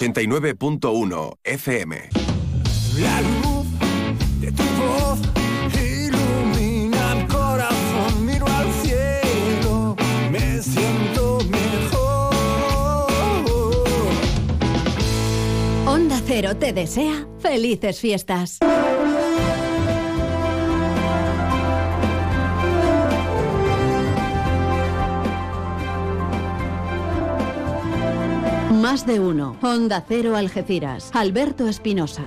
89.1 FM. La luz de tu voz ilumina el corazón, miro al cielo, me siento mejor. Onda Cero te desea felices fiestas. Más de uno. Onda Cero Algeciras. Alberto Espinosa.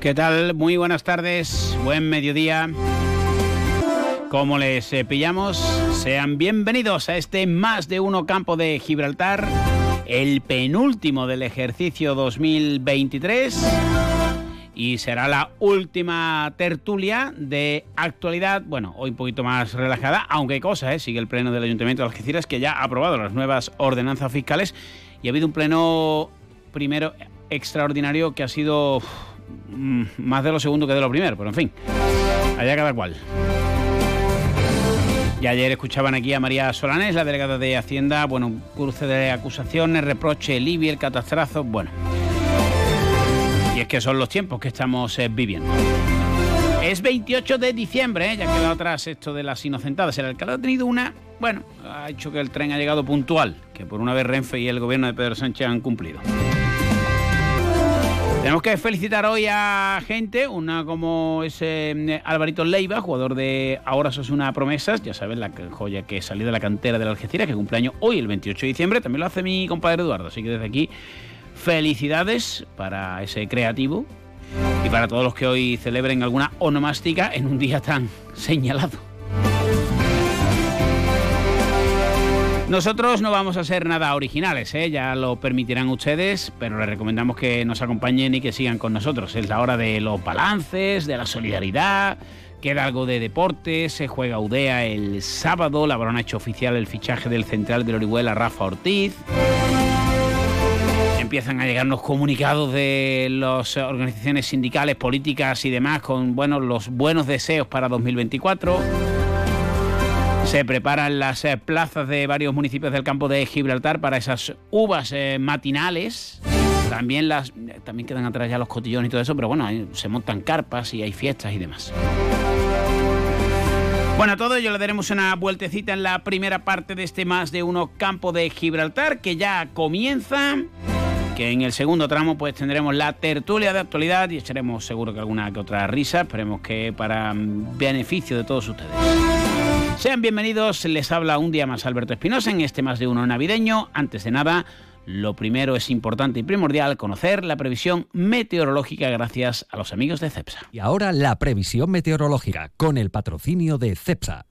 ¿Qué tal? Muy buenas tardes, buen mediodía. ¿Cómo les eh, pillamos? Sean bienvenidos a este más de uno campo de Gibraltar, el penúltimo del ejercicio 2023 y será la última tertulia de actualidad, bueno, hoy un poquito más relajada, aunque hay cosas, ¿eh? sigue el pleno del Ayuntamiento de Algeciras que ya ha aprobado las nuevas ordenanzas fiscales y ha habido un pleno primero extraordinario que ha sido mm, más de lo segundo que de lo primero, pero en fin, allá cada cual. Y ayer escuchaban aquí a María Solanes, la delegada de Hacienda, bueno, un cruce de acusaciones, reproche, Libia, el catastrazo, bueno. Y es que son los tiempos que estamos eh, viviendo. Es 28 de diciembre, ¿eh? ya quedado atrás esto de las inocentadas. El alcalde ha tenido una, bueno, ha hecho que el tren ha llegado puntual, que por una vez Renfe y el gobierno de Pedro Sánchez han cumplido. Tenemos que felicitar hoy a gente, una como ese eh, Alvarito Leiva, jugador de Ahora sos una promesas, ya saben, la joya que salió de la cantera de la Algeciras, que cumpleaños hoy, el 28 de diciembre, también lo hace mi compadre Eduardo, así que desde aquí felicidades para ese creativo y para todos los que hoy celebren alguna onomástica en un día tan señalado. Nosotros no vamos a ser nada originales, ¿eh? ya lo permitirán ustedes, pero les recomendamos que nos acompañen y que sigan con nosotros. Es la hora de los balances, de la solidaridad, queda algo de deporte, se juega UDEA el sábado, la Barona ha hecho oficial el fichaje del central de Orihuela, Rafa Ortiz. Empiezan a llegarnos comunicados de las organizaciones sindicales, políticas y demás con bueno, los buenos deseos para 2024. Se preparan las eh, plazas de varios municipios del campo de Gibraltar para esas uvas eh, matinales. También, las, también quedan atrás ya los cotillones y todo eso, pero bueno, se montan carpas y hay fiestas y demás. Bueno, a todo ello le daremos una vueltecita en la primera parte de este más de uno campo de Gibraltar, que ya comienza. Que en el segundo tramo pues tendremos la tertulia de actualidad y echaremos seguro que alguna que otra risa. Esperemos que para mm, beneficio de todos ustedes. Sean bienvenidos, les habla un día más Alberto Espinosa en este más de uno navideño. Antes de nada, lo primero es importante y primordial conocer la previsión meteorológica gracias a los amigos de CEPSA. Y ahora la previsión meteorológica con el patrocinio de CEPSA.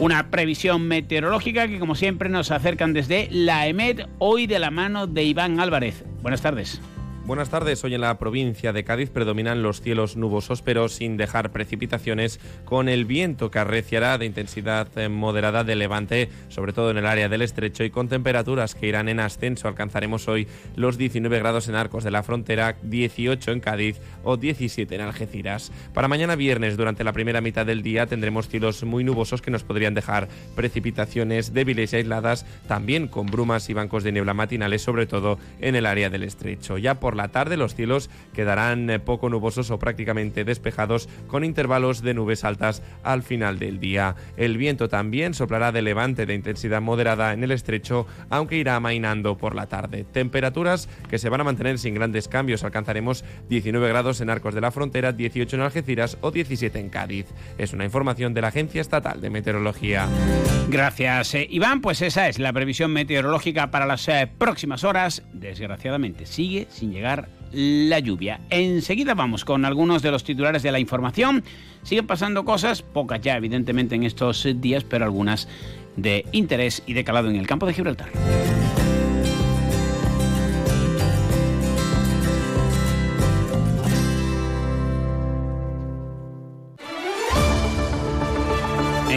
Una previsión meteorológica que como siempre nos acercan desde la EMED, hoy de la mano de Iván Álvarez. Buenas tardes. Buenas tardes. Hoy en la provincia de Cádiz predominan los cielos nubosos, pero sin dejar precipitaciones, con el viento que arreciará de intensidad moderada de levante, sobre todo en el área del estrecho, y con temperaturas que irán en ascenso. Alcanzaremos hoy los 19 grados en Arcos de la Frontera, 18 en Cádiz o 17 en Algeciras. Para mañana viernes, durante la primera mitad del día, tendremos cielos muy nubosos que nos podrían dejar precipitaciones débiles y aisladas, también con brumas y bancos de niebla matinales, sobre todo en el área del estrecho. Ya por la tarde los cielos quedarán eh, poco nubosos o prácticamente despejados con intervalos de nubes altas al final del día. El viento también soplará de levante de intensidad moderada en el estrecho, aunque irá amainando por la tarde. Temperaturas que se van a mantener sin grandes cambios. Alcanzaremos 19 grados en Arcos de la Frontera, 18 en Algeciras o 17 en Cádiz. Es una información de la Agencia Estatal de Meteorología. Gracias, eh, Iván. Pues esa es la previsión meteorológica para las eh, próximas horas. Desgraciadamente sigue sin llegar la lluvia. Enseguida vamos con algunos de los titulares de la información. Siguen pasando cosas, pocas ya evidentemente en estos días, pero algunas de interés y de calado en el campo de Gibraltar.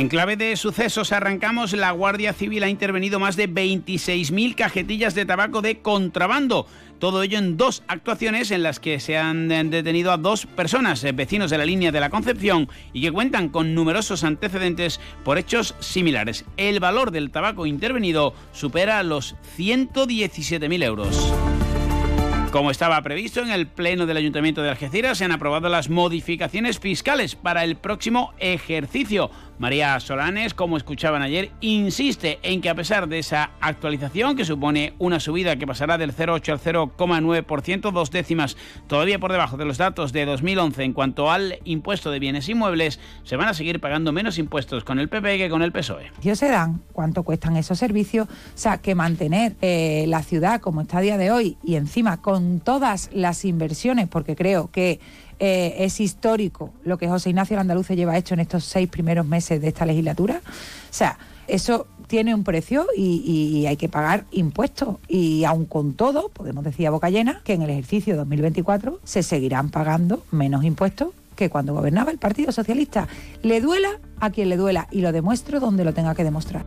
En clave de sucesos arrancamos, la Guardia Civil ha intervenido más de 26.000 cajetillas de tabaco de contrabando. Todo ello en dos actuaciones en las que se han detenido a dos personas, eh, vecinos de la línea de la Concepción, y que cuentan con numerosos antecedentes por hechos similares. El valor del tabaco intervenido supera los 117.000 euros. Como estaba previsto en el Pleno del Ayuntamiento de Algeciras, se han aprobado las modificaciones fiscales para el próximo ejercicio. María Solanes, como escuchaban ayer, insiste en que a pesar de esa actualización, que supone una subida que pasará del 0,8 al 0,9%, dos décimas todavía por debajo de los datos de 2011 en cuanto al impuesto de bienes inmuebles, se van a seguir pagando menos impuestos con el PP que con el PSOE. Ellos se dan cuánto cuestan esos servicios, o sea, que mantener eh, la ciudad como está a día de hoy y encima con todas las inversiones, porque creo que eh, es histórico lo que José Ignacio Landaluce lleva hecho en estos seis primeros meses de esta legislatura. O sea, eso tiene un precio y, hay que pagar impuestos. Y aun con todo, podemos decir a boca llena que en el ejercicio 2024 se seguirán pagando menos impuestos que cuando gobernaba el Partido Socialista. Le duela a quien le duela y lo demuestro donde lo tenga que demostrar.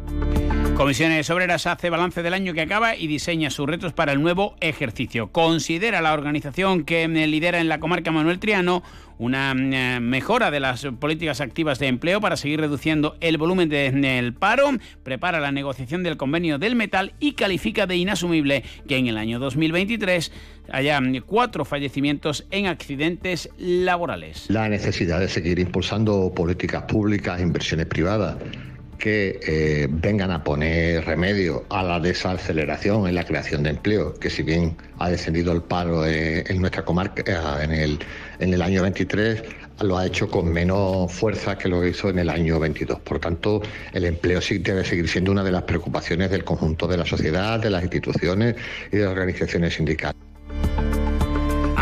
Comisiones Obreras hace balance del año que acaba y diseña sus retos para el nuevo ejercicio. Considera la organización que eh, lidera en la comarca Manuel Triano una eh, mejora de las políticas activas de empleo para seguir reduciendo el volumen del paro, prepara la negociación del convenio del metal y califica de inasumible que en el año 2023 haya cuatro fallecimientos en accidentes laborales. La necesidad de seguir impulsando políticas públicas, inversiones privadas que eh, vengan a poner remedio a la desaceleración en la creación de empleo, que si bien ha descendido el paro eh, en nuestra comarca eh, en el, en el año 23, lo ha hecho con menos fuerza que lo hizo en el año 22. Por tanto, el empleo sí debe seguir siendo una de las preocupaciones del conjunto de la sociedad, de las instituciones y de las organizaciones sindicales.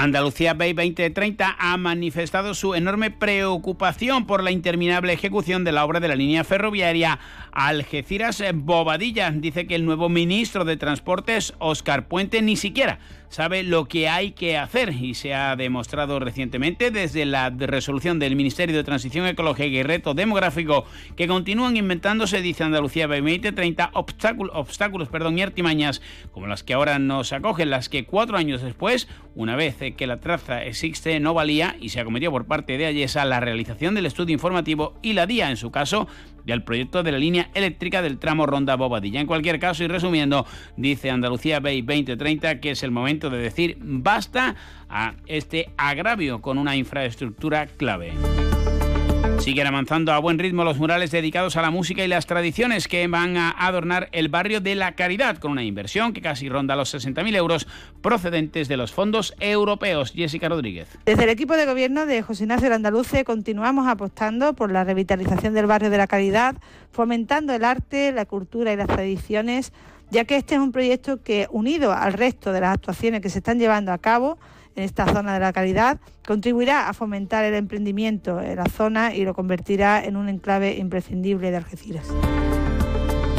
Andalucía Bay 2030 ha manifestado su enorme preocupación por la interminable ejecución de la obra de la línea ferroviaria Algeciras-Bobadilla. Dice que el nuevo ministro de Transportes, Óscar Puente, ni siquiera sabe lo que hay que hacer y se ha demostrado recientemente desde la resolución del Ministerio de Transición Ecológica y Reto Demográfico que continúan inventándose, dice Andalucía 2030, obstáculos, obstáculos perdón, y artimañas como las que ahora nos acogen, las que cuatro años después, una vez que la traza existe, no valía y se acometió por parte de Ayesa la realización del estudio informativo y la DIA, en su caso, del proyecto de la línea eléctrica del tramo Ronda Bobadilla. En cualquier caso, y resumiendo, dice Andalucía Bay 2030 que es el momento de decir basta a este agravio con una infraestructura clave. Siguen avanzando a buen ritmo los murales dedicados a la música y las tradiciones que van a adornar el barrio de la Caridad con una inversión que casi ronda los 60.000 euros procedentes de los fondos europeos. Jessica Rodríguez. Desde el equipo de gobierno de José Ignacio Andaluce continuamos apostando por la revitalización del barrio de la Caridad, fomentando el arte, la cultura y las tradiciones, ya que este es un proyecto que, unido al resto de las actuaciones que se están llevando a cabo, en esta zona de la calidad, contribuirá a fomentar el emprendimiento en la zona y lo convertirá en un enclave imprescindible de Algeciras.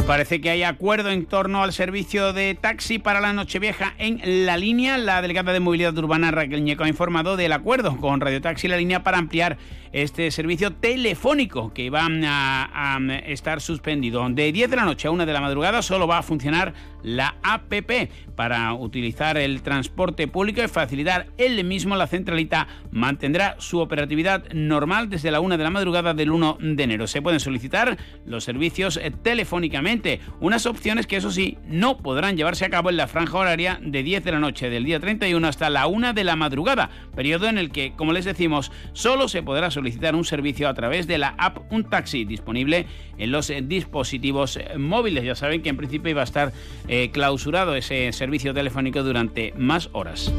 Parece que hay acuerdo en torno al servicio de taxi para la Nochevieja en la línea. La delegada de movilidad urbana Raquel Ñeco ha informado del acuerdo con Radio Taxi La Línea para ampliar este servicio telefónico que va a, estar suspendido. De 10 de la noche a 1 de la madrugada solo va a funcionar la APP para utilizar el transporte público y facilitar el mismo. La centralita mantendrá su operatividad normal desde la 1 de la madrugada del 1 de enero. Se pueden solicitar los servicios telefónicamente, unas opciones que eso sí no podrán llevarse a cabo en la franja horaria de 10 de la noche del día 31 hasta la 1 de la madrugada, periodo en el que, como les decimos, solo se podrá solicitar un servicio a través de la app Un Taxi disponible en los dispositivos móviles. Ya saben que en principio iba a estar eh, clausurado ese servicio telefónico durante más horas.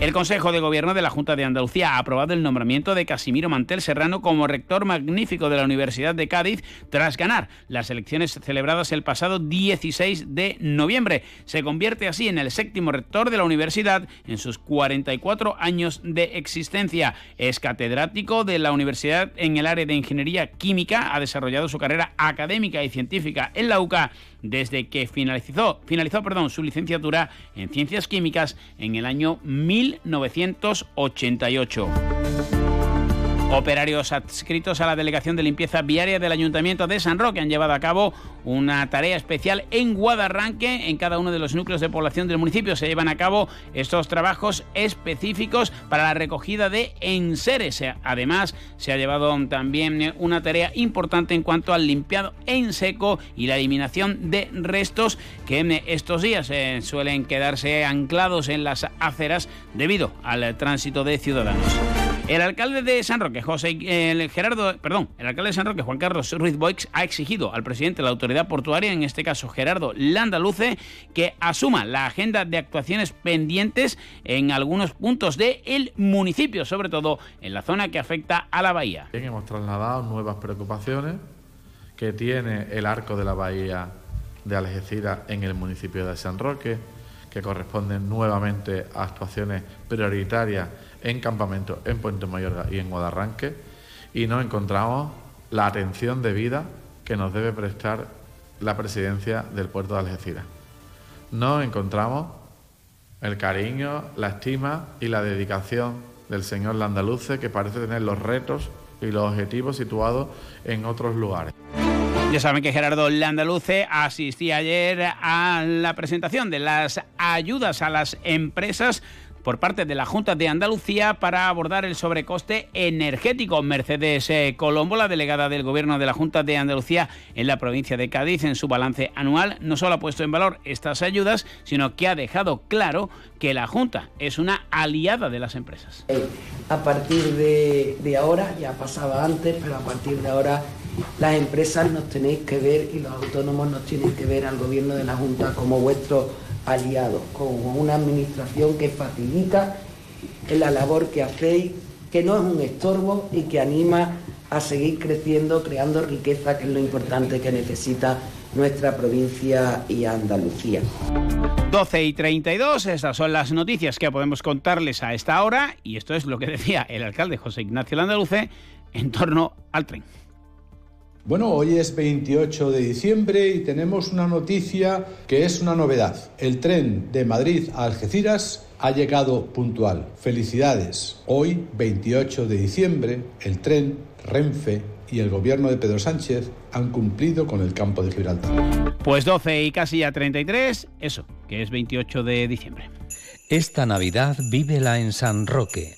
El Consejo de Gobierno de la Junta de Andalucía ha aprobado el nombramiento de Casimiro Mantel Serrano como rector magnífico de la Universidad de Cádiz tras ganar las elecciones celebradas el pasado 16 de noviembre. Se convierte así en el séptimo rector de la universidad en sus 44 años de existencia. Es catedrático de la universidad en el área de Ingeniería Química, ha desarrollado su carrera académica y científica en la UCA desde que finalizó, finalizó perdón, su licenciatura en Ciencias Químicas en el año 1988. Operarios adscritos a la Delegación de Limpieza Viaria del Ayuntamiento de San Roque han llevado a cabo una tarea especial en Guadarranque. En cada uno de los núcleos de población del municipio se llevan a cabo estos trabajos específicos para la recogida de enseres. Además, se ha llevado también una tarea importante en cuanto al limpiado en seco y la eliminación de restos que en estos días eh, suelen quedarse anclados en las aceras debido al tránsito de ciudadanos. El alcalde de San Roque, José Gerardo, perdón, el alcalde de San Roque, Juan Carlos Ruiz Boix, ha exigido al presidente de la autoridad portuaria, en este caso Gerardo Landaluce, que asuma la agenda de actuaciones pendientes en algunos puntos del municipio, sobre todo en la zona que afecta a la bahía. Bien, hemos trasladado nuevas preocupaciones que tiene el arco de la bahía de Algeciras en el municipio de San Roque, que corresponden nuevamente a actuaciones prioritarias en campamentos en Puente Mayorga y en Guadarranque y no encontramos la atención debida que nos debe prestar la presidencia del puerto de Algeciras. No encontramos el cariño, la estima y la dedicación del señor Landaluce que parece tener los retos y los objetivos situados en otros lugares. Ya saben que Gerardo Landaluce asistía ayer a la presentación de las ayudas a las empresas por parte de la Junta de Andalucía para abordar el sobrecoste energético. Mercedes eh, Colombo, la delegada del Gobierno de la Junta de Andalucía en la provincia de Cádiz, en su balance anual, no solo ha puesto en valor estas ayudas, sino que ha dejado claro que la Junta es una aliada de las empresas. A partir de, de ahora, ya pasaba antes, pero a partir de ahora las empresas nos tenéis que ver y los autónomos nos tienen que ver al Gobierno de la Junta como vuestro aliados, con una administración que facilita la labor que hacéis, que no es un estorbo y que anima a seguir creciendo, creando riqueza, que es lo importante que necesita nuestra provincia y Andalucía. 12 y 32, estas son las noticias que podemos contarles a esta hora y esto es lo que decía el alcalde José Ignacio Landaluce en torno al tren. Bueno, hoy es 28 de diciembre y tenemos una noticia que es una novedad. El tren de Madrid a Algeciras ha llegado puntual. Felicidades. Hoy, 28 de diciembre, el tren, Renfe y el gobierno de Pedro Sánchez han cumplido con el campo de Gibraltar. Pues 12 y casi a 33, eso, que es 28 de diciembre. Esta Navidad vívela en San Roque.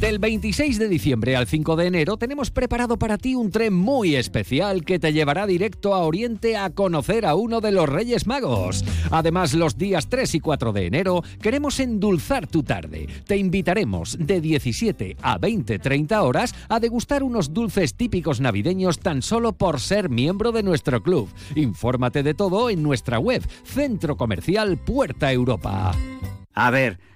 Del 26 de diciembre al 5 de enero tenemos preparado para ti un tren muy especial que te llevará directo a Oriente a conocer a uno de los Reyes Magos. Además, los días 3 y 4 de enero queremos endulzar tu tarde. Te invitaremos de 17 a 20-30 horas a degustar unos dulces típicos navideños tan solo por ser miembro de nuestro club. Infórmate de todo en nuestra web, Centro Comercial Puerta Europa. A ver.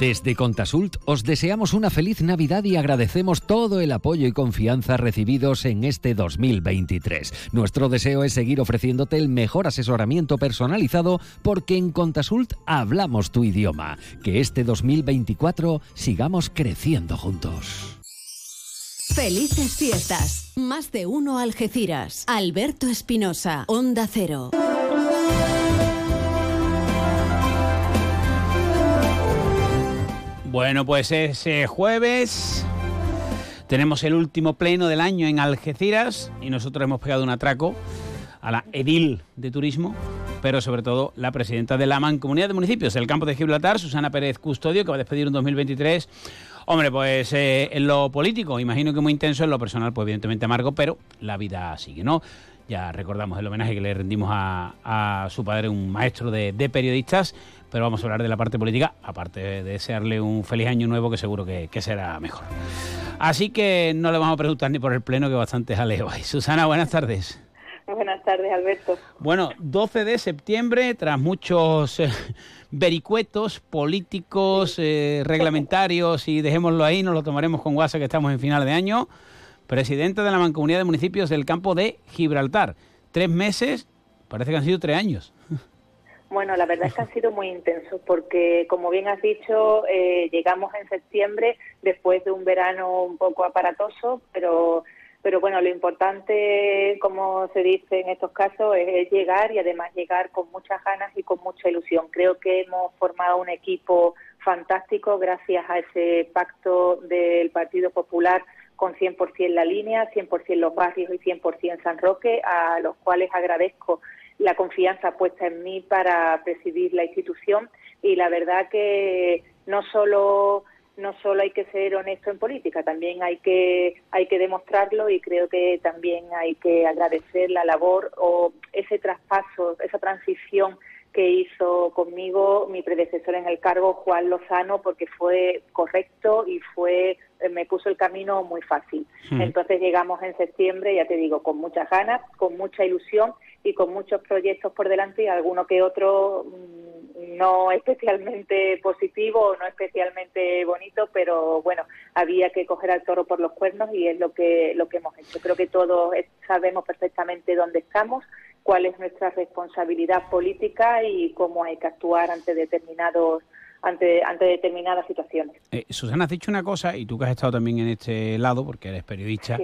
Desde Contasult os deseamos una feliz Navidad y agradecemos todo el apoyo y confianza recibidos en este 2023. Nuestro deseo es seguir ofreciéndote el mejor asesoramiento personalizado porque en Contasult hablamos tu idioma. Que este 2024 sigamos creciendo juntos. Felices fiestas. Más de uno Algeciras. Alberto Espinosa. Onda Cero. Bueno, pues ese jueves tenemos el último pleno del año en Algeciras y nosotros hemos pegado un atraco a la edil de turismo, pero sobre todo la presidenta de la Mancomunidad de Municipios del campo de Gibraltar, Susana Pérez Custodio, que va a despedir un 2023. Hombre, pues eh, en lo político, imagino que muy intenso, en lo personal, pues evidentemente amargo, pero la vida sigue, ¿no? Ya recordamos el homenaje que le rendimos a, su padre, un maestro de periodistas, pero vamos a hablar de la parte política, aparte de desearle un feliz año nuevo que seguro que, que será mejor. Así que no le vamos a preguntar ni por el pleno, que bastante jaleo hay. Susana, buenas tardes. Buenas tardes, Alberto. Bueno, 12 de septiembre, tras muchos eh, vericuetos políticos, eh, reglamentarios, y dejémoslo ahí, nos lo tomaremos con guasa que estamos en final de año, presidente de la Mancomunidad de Municipios del campo de Gibraltar. Tres meses, parece que han sido tres años. Bueno, la verdad es que han sido muy intensos porque, como bien has dicho, eh, llegamos en septiembre después de un verano un poco aparatoso, pero pero bueno, lo importante, como se dice en estos casos, es llegar y además llegar con muchas ganas y con mucha ilusión. Creo que hemos formado un equipo fantástico gracias a ese pacto del Partido Popular con 100% la línea, 100% los barrios y 100% San Roque, a los cuales agradezco la confianza puesta en mí para presidir la institución. Y la verdad que no solo no solo hay que ser honesto en política, también hay que hay que demostrarlo y creo que también hay que agradecer la labor o ese traspaso, esa transición que hizo conmigo mi predecesor en el cargo, Juan Lozano, porque fue correcto y fue me puso el camino muy fácil. Entonces llegamos en septiembre, ya te digo, con muchas ganas, con mucha ilusión y con muchos proyectos por delante y alguno que otro mm, no especialmente positivo o no especialmente bonito, pero bueno, había que coger al toro por los cuernos y es lo que lo que hemos hecho. Creo que todos sabemos perfectamente dónde estamos, cuál es nuestra responsabilidad política y cómo hay que actuar ante determinados ante, ante determinadas situaciones. Eh, Susana, has dicho una cosa, y tú que has estado también en este lado, porque eres periodista.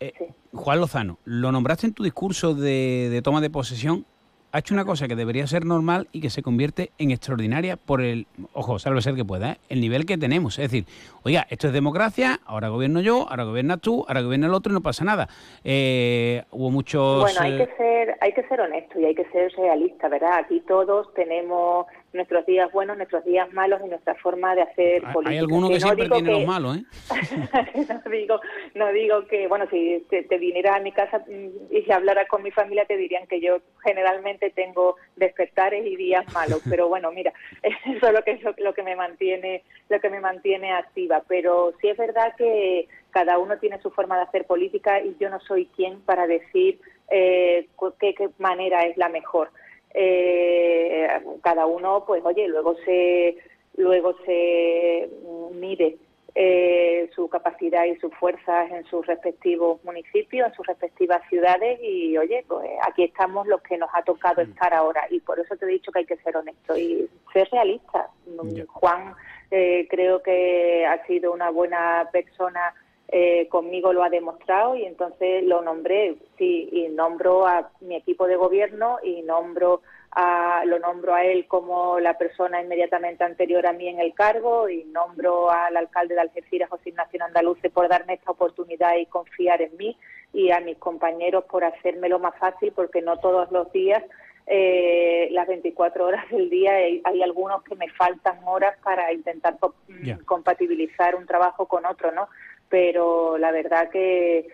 Eh, Juan Lozano, lo nombraste en tu discurso de, de toma de posesión ha hecho una cosa que debería ser normal y que se convierte en extraordinaria por el, ojo, salve ser que pueda, ¿eh? el nivel que tenemos. Es decir, oiga, esto es democracia, ahora gobierno yo, ahora gobiernas tú, ahora gobierna el otro y no pasa nada. Eh, hubo muchos... Bueno, hay eh, que, ser, hay que ser honesto y hay que ser realista, ¿verdad? Aquí todos tenemos nuestros días buenos, nuestros días malos y nuestra forma de hacer política. Hay algunos que, no siempre digo tienen que- los malos, ¿eh? no digo no digo que bueno si te, te vinieras a mi casa mm, y si hablaras con mi familia te dirían que yo generalmente tengo despertares y días malos pero bueno mira eso es lo que lo, lo que me mantiene lo que me mantiene activa pero sí es verdad que cada uno tiene su forma de hacer política y yo no soy quien para decir eh, qué, qué manera es la mejor eh, cada uno pues oye luego se luego se mm, mide eh, su capacidad y sus fuerzas en sus respectivos municipios, en sus respectivas ciudades y oye, pues aquí estamos los que nos ha tocado estar ahora. Y por eso te he dicho que hay que ser honesto y ser realista. Mm, Juan eh, creo que ha sido una buena persona eh, conmigo lo ha demostrado y entonces lo nombré, sí, y nombro a mi equipo de gobierno y nombro a, lo nombro a él como la persona inmediatamente anterior a mí en el cargo y nombro al alcalde de Algeciras, José Ignacio Andaluce, por darme esta oportunidad y confiar en mí y a mis compañeros por hacérmelo más fácil porque no todos los días eh, las 24 horas del día hay, hay algunos que me faltan horas para intentar Ya. compatibilizar un trabajo con otro, ¿no? Pero la verdad que,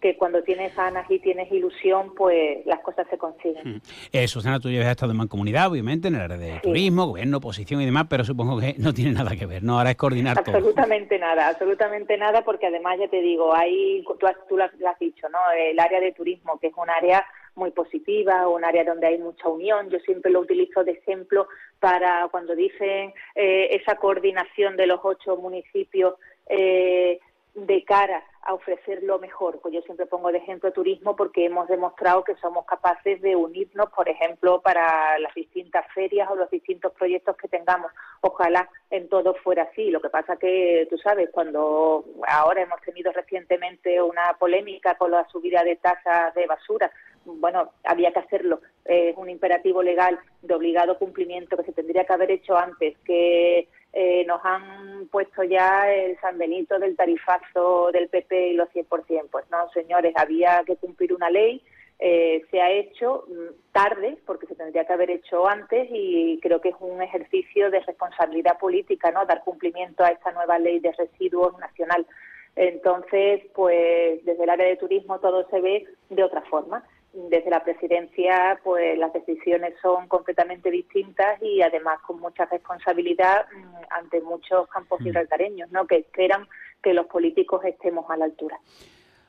que cuando tienes ganas y tienes ilusión, pues las cosas se consiguen. Eh, Susana, tú ya has estado en Mancomunidad, obviamente, en el área de turismo, gobierno, oposición y demás, pero supongo que no tiene nada que ver, ¿no? Ahora es coordinar todo. Absolutamente nada, absolutamente nada, porque además ya te digo, hay, tú, has- tú lo has, lo has dicho, ¿no? El área de turismo, que es un área muy positiva, un área donde hay mucha unión. Yo siempre lo utilizo de ejemplo para cuando dicen eh, esa coordinación de los ocho municipios eh, de cara a ofrecer lo mejor. Pues yo siempre pongo de ejemplo turismo porque hemos demostrado que somos capaces de unirnos, por ejemplo, para las distintas ferias o los distintos proyectos que tengamos. Ojalá en todo fuera así. Lo que pasa que, tú sabes, cuando ahora hemos tenido recientemente una polémica con la subida de tasas de basura, bueno, había que hacerlo. Es un imperativo legal de obligado cumplimiento que se tendría que haber hecho antes, que eh, nos han puesto ya el San Benito del tarifazo del PP y los 100%. Pues no, señores, había que cumplir una ley, eh, se ha hecho mm, tarde, porque se tendría que haber hecho antes, y creo que es un ejercicio de responsabilidad política, ¿no? Dar cumplimiento a esta nueva ley de residuos nacional. Entonces, pues desde el área de turismo todo se ve de otra forma desde la presidencia pues las decisiones son completamente distintas y además con mucha responsabilidad mm, ante muchos campos gibraltareños, ¿no? que esperan que los políticos estemos a la altura.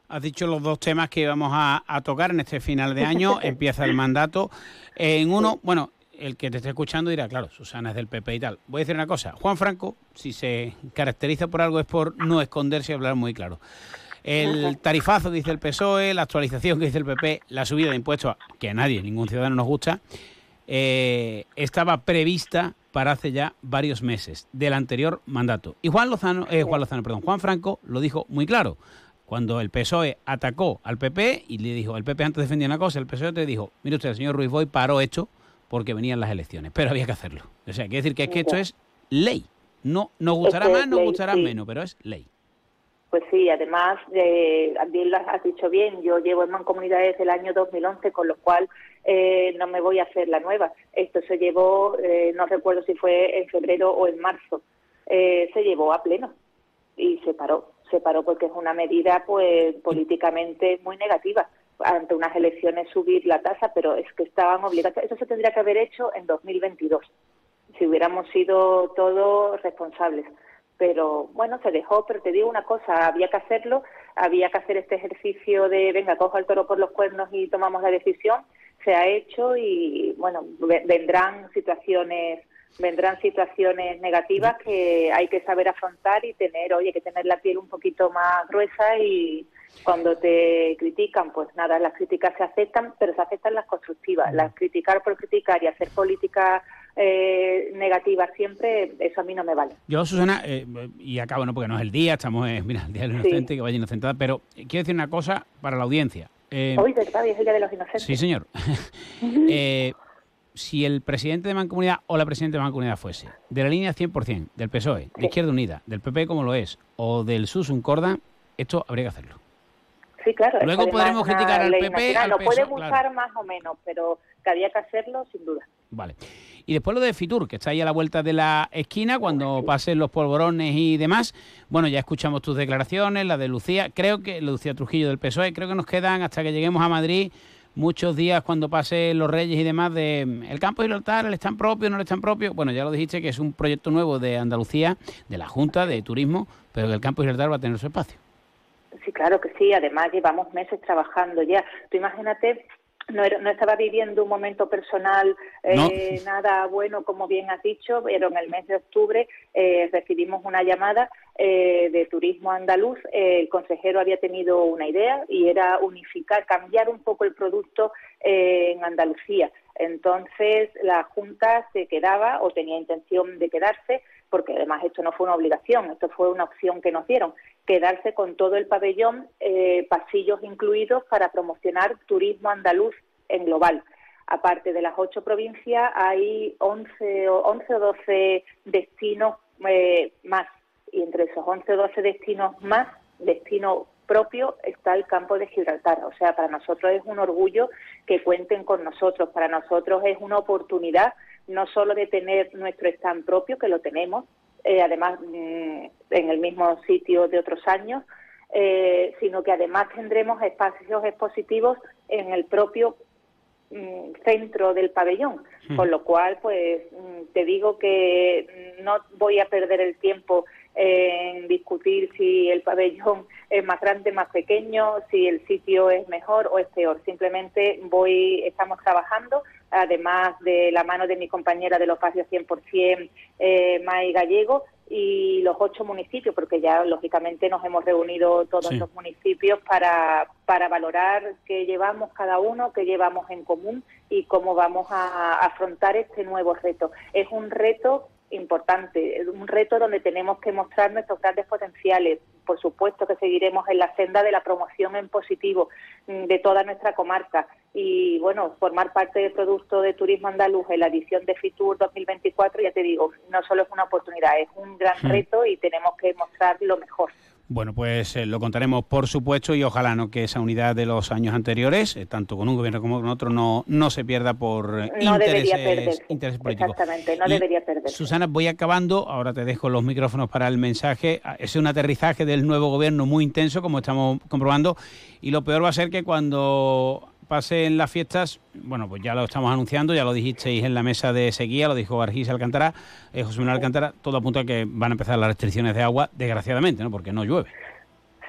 Has dicho los dos temas que vamos a, tocar en este final de año. Empieza el mandato. En uno, bueno, el que te esté escuchando dirá, claro, Susana es del PP y tal. Voy a decir una cosa. Juan Franco, si se caracteriza por algo, es por no esconderse y hablar muy claro. El tarifazo dice el PSOE, la actualización que dice el PP, la subida de impuestos, que a nadie, ningún ciudadano nos gusta, eh, estaba prevista para hace ya varios meses del anterior mandato. Y Juan Lozano, eh, Juan Lozano, perdón, Juan Franco lo dijo muy claro. Cuando el PSOE atacó al PP y le dijo, el PP antes defendía una cosa, el PSOE te dijo, mire usted, el señor Ruiz Boy paró esto porque venían las elecciones, pero había que hacerlo. O sea, quiere decir que es que esto es ley. No nos gustará más, nos gustará menos, pero es ley. Pues sí, además, eh, bien lo has dicho bien, yo llevo en Mancomunidad desde el año 2011, con lo cual eh, no me voy a hacer la nueva. Esto se llevó, eh, no recuerdo si fue en febrero o en marzo, eh, se llevó a pleno y se paró. Se paró porque es una medida pues políticamente muy negativa ante unas elecciones subir la tasa, pero es que estaban obligados. Eso se tendría que haber hecho en 2022, si hubiéramos sido todos responsables pero bueno, se dejó, pero te digo una cosa, había que hacerlo, había que hacer este ejercicio de, venga, cojo el toro por los cuernos y tomamos la decisión, se ha hecho y bueno, vendrán situaciones vendrán situaciones negativas que hay que saber afrontar y tener, oye, que tener la piel un poquito más gruesa y cuando te critican, pues nada, las críticas se aceptan, pero se aceptan las constructivas. Las criticar por criticar y hacer política eh, negativa siempre, eso a mí no me vale. Yo, Susana, eh, y acabo, no porque no es el día, estamos, en, mira, el Día del Inocente, que vaya inocentada, pero quiero decir una cosa para la audiencia. Eh, Hoy, ¿verdad? Es el Día de los Inocentes. Sí, señor. eh, si el presidente de Mancomunidad o la presidenta de Mancomunidad fuese de la línea 100% del PSOE, de Izquierda Unida, del PP como lo es, o del SUS un Corda, esto habría que hacerlo. Sí, claro. Luego podremos criticar al PP. Al lo puede gustar más o menos, pero que había que hacerlo sin duda. Vale. Y después lo de Fitur, que está ahí a la vuelta de la esquina, cuando pasen los polvorones y demás. Bueno, ya escuchamos tus declaraciones, la de Lucía, creo que Lucía Trujillo del PSOE, creo que nos quedan hasta que lleguemos a Madrid muchos días cuando pasen los Reyes y demás de el campo de Gibraltar, el están propio, no el están propio. Bueno, ya lo dijiste que es un proyecto nuevo de Andalucía, de la Junta de Turismo, pero que el campo de Gibraltar va a tener su espacio. Sí, claro que sí. Además, llevamos meses trabajando ya. Tú imagínate no, no, estaba viviendo un momento personal eh, nada bueno, como bien has dicho, pero en el mes de octubre eh, recibimos una llamada eh, de turismo andaluz. el consejero había tenido una idea y era unificar, cambiar un poco el producto en Andalucía. Entonces la Junta se quedaba o tenía intención de quedarse, porque además esto no fue una obligación, esto fue una opción que nos dieron, quedarse con todo el pabellón, eh, pasillos incluidos para promocionar turismo andaluz en global. Aparte de las ocho provincias, hay 11 o, 11 o 12 destinos eh, más. Y entre esos 11 o 12 destinos más, destino propio, está el campo de Gibraltar. O sea, para nosotros es un orgullo que cuenten con nosotros. Para nosotros es una oportunidad no solo de tener nuestro stand propio, que lo tenemos, eh, además mm, en el mismo sitio de otros años, eh, sino que además tendremos espacios expositivos en el propio mm, centro del pabellón, hmm. con lo cual, pues mm, te digo que no voy a perder el tiempo en discutir si el pabellón es más grande, más pequeño, si el sitio es mejor o es peor. Simplemente voy, estamos trabajando además de la mano de mi compañera de los espacios 100%, eh, May Gallego, y los ocho municipios, porque ya lógicamente nos hemos reunido todos los municipios para, para valorar qué llevamos cada uno, qué llevamos en común y cómo vamos a afrontar este nuevo reto. Es un reto importante, un reto donde tenemos que mostrar nuestros grandes potenciales. Por supuesto que seguiremos en la senda de la promoción en positivo mm, de toda nuestra comarca y bueno, formar parte del producto de turismo andaluz en la edición de FITUR 2024, ya te digo, no solo es una oportunidad, es un gran Hmm. reto y tenemos que mostrar lo mejor. Bueno, pues eh, lo contaremos por supuesto y ojalá no que esa unidad de los años anteriores, eh, tanto con un gobierno como con otro, no, no se pierda por eh, No intereses, intereses políticos. Exactamente, no Y, debería perderse. Susana, voy acabando, ahora te dejo los micrófonos para el mensaje. Ah, Es un aterrizaje del nuevo gobierno muy intenso, como estamos comprobando, y lo peor va a ser que cuando pasen las fiestas, bueno, pues ya lo estamos anunciando, ya lo dijisteis en la mesa de sequía, lo dijo Argís Alcántara, eh, José Manuel Alcántara, todo apunta a que van a empezar las restricciones de agua, desgraciadamente, ¿no? Porque no llueve.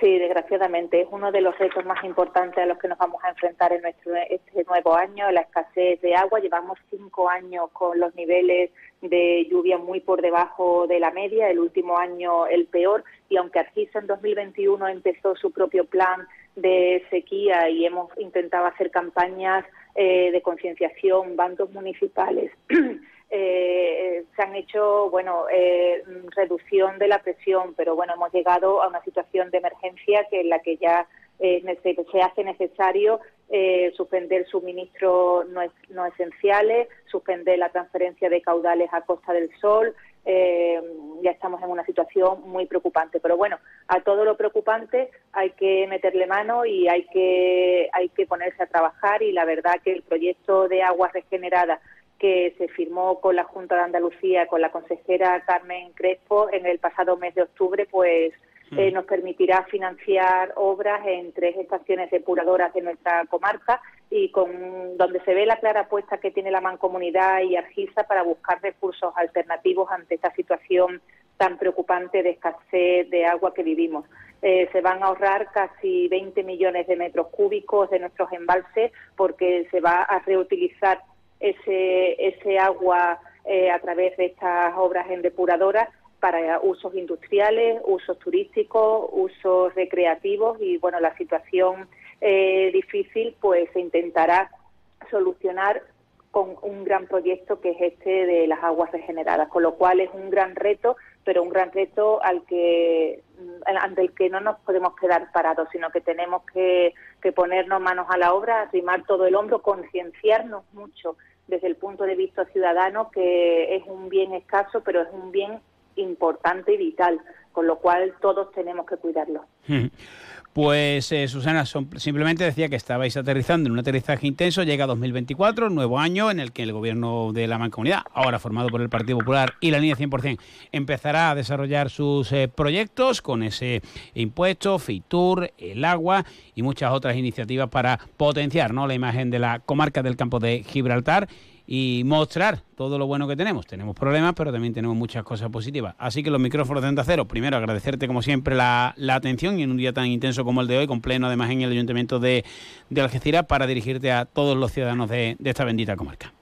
Sí, desgraciadamente es uno de los retos más importantes a los que nos vamos a enfrentar en nuestro este nuevo año, la escasez de agua. Llevamos cinco años con los niveles de lluvia muy por debajo de la media, el último año el peor, y aunque Argisa en 2021 empezó su propio plan de sequía y hemos intentado hacer campañas eh, de concienciación, bandos municipales, eh, se han hecho, bueno, eh, reducción de la presión, pero bueno, hemos llegado a una situación de emergencia que en la que ya eh, nece- se hace necesario eh, suspender suministros no, es- no esenciales, suspender la transferencia de caudales a Costa del Sol. Eh, ya estamos en una situación muy preocupante. Pero bueno, a todo lo preocupante hay que meterle mano y hay que, hay que ponerse a trabajar y la verdad que el proyecto de aguas regeneradas que se firmó con la Junta de Andalucía, con la consejera Carmen Crespo en el pasado mes de octubre, pues eh, nos permitirá financiar obras en tres estaciones depuradoras de nuestra comarca y con donde se ve la clara apuesta que tiene la Mancomunidad y Argisa para buscar recursos alternativos ante esta situación tan preocupante de escasez de agua que vivimos. Eh, se van a ahorrar casi 20 millones de metros cúbicos de nuestros embalses porque se va a reutilizar ese, ese agua eh, a través de estas obras en depuradoras para usos industriales, usos turísticos, usos recreativos y bueno, la situación eh, difícil pues se intentará solucionar con un gran proyecto que es este de las aguas regeneradas, con lo cual es un gran reto, pero un gran reto al que mm, ante el que no nos podemos quedar parados, sino que tenemos que, que ponernos manos a la obra, arrimar todo el hombro, concienciarnos mucho desde el punto de vista ciudadano que es un bien escaso, pero es un bien importante y vital, con lo cual todos tenemos que cuidarlo. Pues eh, Susana, simplemente decía que estabais aterrizando en un aterrizaje intenso, llega 2024, nuevo año en el que el gobierno de la Mancomunidad, ahora formado por el Partido Popular y la línea 100%, empezará a desarrollar sus eh, proyectos con ese impuesto, FITUR, el agua y muchas otras iniciativas para potenciar ¿no? la imagen de la comarca del campo de Gibraltar y mostrar todo lo bueno que tenemos. Tenemos problemas, pero también tenemos muchas cosas positivas. Así que los micrófonos de Onda Cero, primero agradecerte como siempre la, atención y en un día tan intenso como el de hoy, con pleno además en el Ayuntamiento de, de Algeciras, para dirigirte a todos los ciudadanos de, de esta bendita comarca.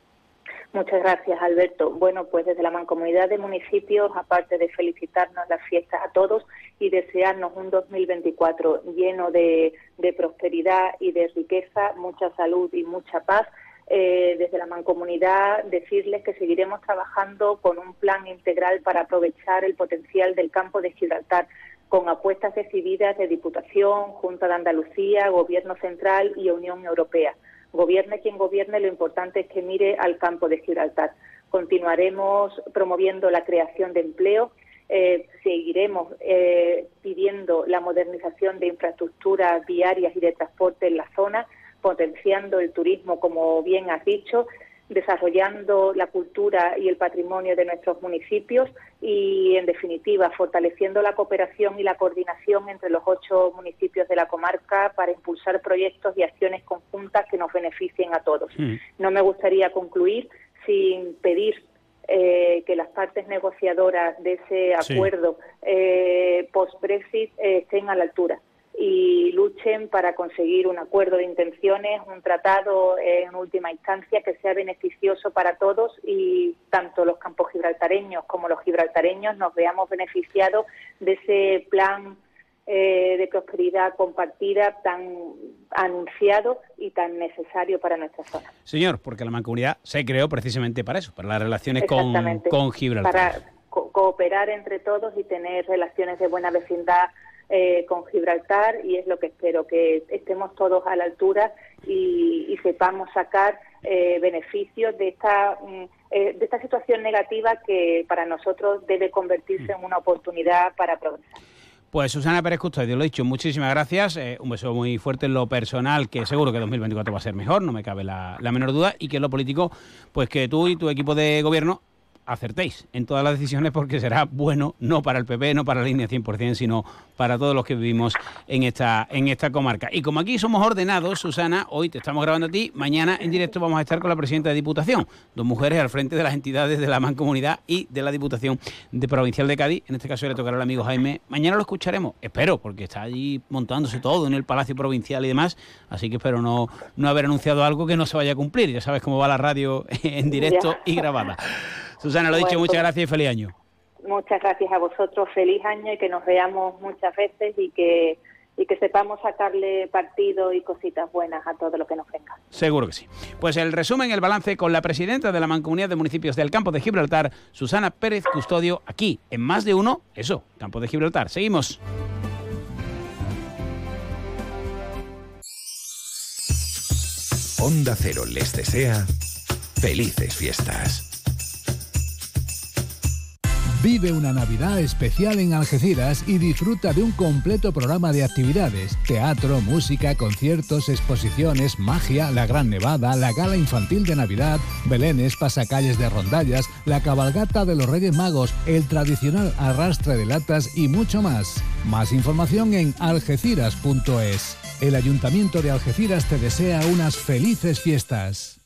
Muchas gracias, Alberto. Bueno, pues desde la Mancomunidad de Municipios, aparte de felicitarnos las fiestas a todos y desearnos un 2024 lleno de, de prosperidad y de riqueza, mucha salud y mucha paz, eh, desde la Mancomunidad decirles que seguiremos trabajando con un plan integral para aprovechar el potencial del campo de Gibraltar, con apuestas decididas de Diputación, Junta de Andalucía, Gobierno Central y Unión Europea. Gobierne quien gobierne, lo importante es que mire al campo de Gibraltar. Continuaremos promoviendo la creación de empleo, eh, seguiremos eh, pidiendo la modernización de infraestructuras viarias y de transporte en la zona, potenciando el turismo, como bien has dicho, desarrollando la cultura y el patrimonio de nuestros municipios y, en definitiva, fortaleciendo la cooperación y la coordinación entre los ocho municipios de la comarca para impulsar proyectos y acciones conjuntas que nos beneficien a todos. No me gustaría concluir sin pedir eh, que las partes negociadoras de ese Sí. acuerdo eh, post-Brexit eh, estén a la altura y luchen para conseguir un acuerdo de intenciones, un tratado en última instancia que sea beneficioso para todos y tanto los campos gibraltareños como los gibraltareños nos veamos beneficiados de ese plan eh, de prosperidad compartida tan anunciado y tan necesario para nuestra zona. Señor, porque la mancomunidad se creó precisamente para eso, para las relaciones con, con Gibraltar. Para co- cooperar entre todos y tener relaciones de buena vecindad eh, con Gibraltar y es lo que espero, que estemos todos a la altura y, sepamos sacar eh, beneficios de esta, mm, eh, de esta situación negativa que para nosotros debe convertirse en una oportunidad para progresar. Pues Susana Pérez Custodio, lo he dicho, muchísimas gracias. Eh, un beso muy fuerte en lo personal, que seguro que 2024 va a ser mejor, no me cabe la, la menor duda. Y que en lo político, pues que tú y tu equipo de gobierno acertéis en todas las decisiones porque será bueno no para el PP, no para la línea 100%, sino para todos los que vivimos en esta, en esta comarca. Y como aquí somos ordenados, Susana, hoy te estamos grabando a ti, mañana en directo vamos a estar con la presidenta de Diputación, dos mujeres al frente de las entidades de la Mancomunidad y de la Diputación de Provincial de Cádiz. En este caso le tocará al amigo Jaime. Mañana lo escucharemos, espero, porque está allí montándose todo en el Palacio Provincial y demás, así que espero no, no haber anunciado algo que no se vaya a cumplir. Ya sabes cómo va la radio en directo y grabada. Susana, lo he dicho, muchas gracias y feliz año. Muchas gracias a vosotros, feliz año y que nos veamos muchas veces y que, y que sepamos sacarle partido y cositas buenas a todo lo que nos venga. Seguro que sí. Pues el resumen, el balance con la presidenta de la Mancomunidad de Municipios del Campo de Gibraltar, Susana Pérez Custodio, aquí en más de uno, eso, Campo de Gibraltar. Seguimos. Onda Cero les desea felices fiestas. Vive una Navidad especial en Algeciras y disfruta de un completo programa de actividades, teatro, música, conciertos, exposiciones, magia, la Gran Nevada, la gala infantil de Navidad, belenes, pasacalles de rondallas, la cabalgata de los Reyes Magos, el tradicional arrastre de latas y mucho más. Más información en algeciras.es. El Ayuntamiento de Algeciras te desea unas felices fiestas.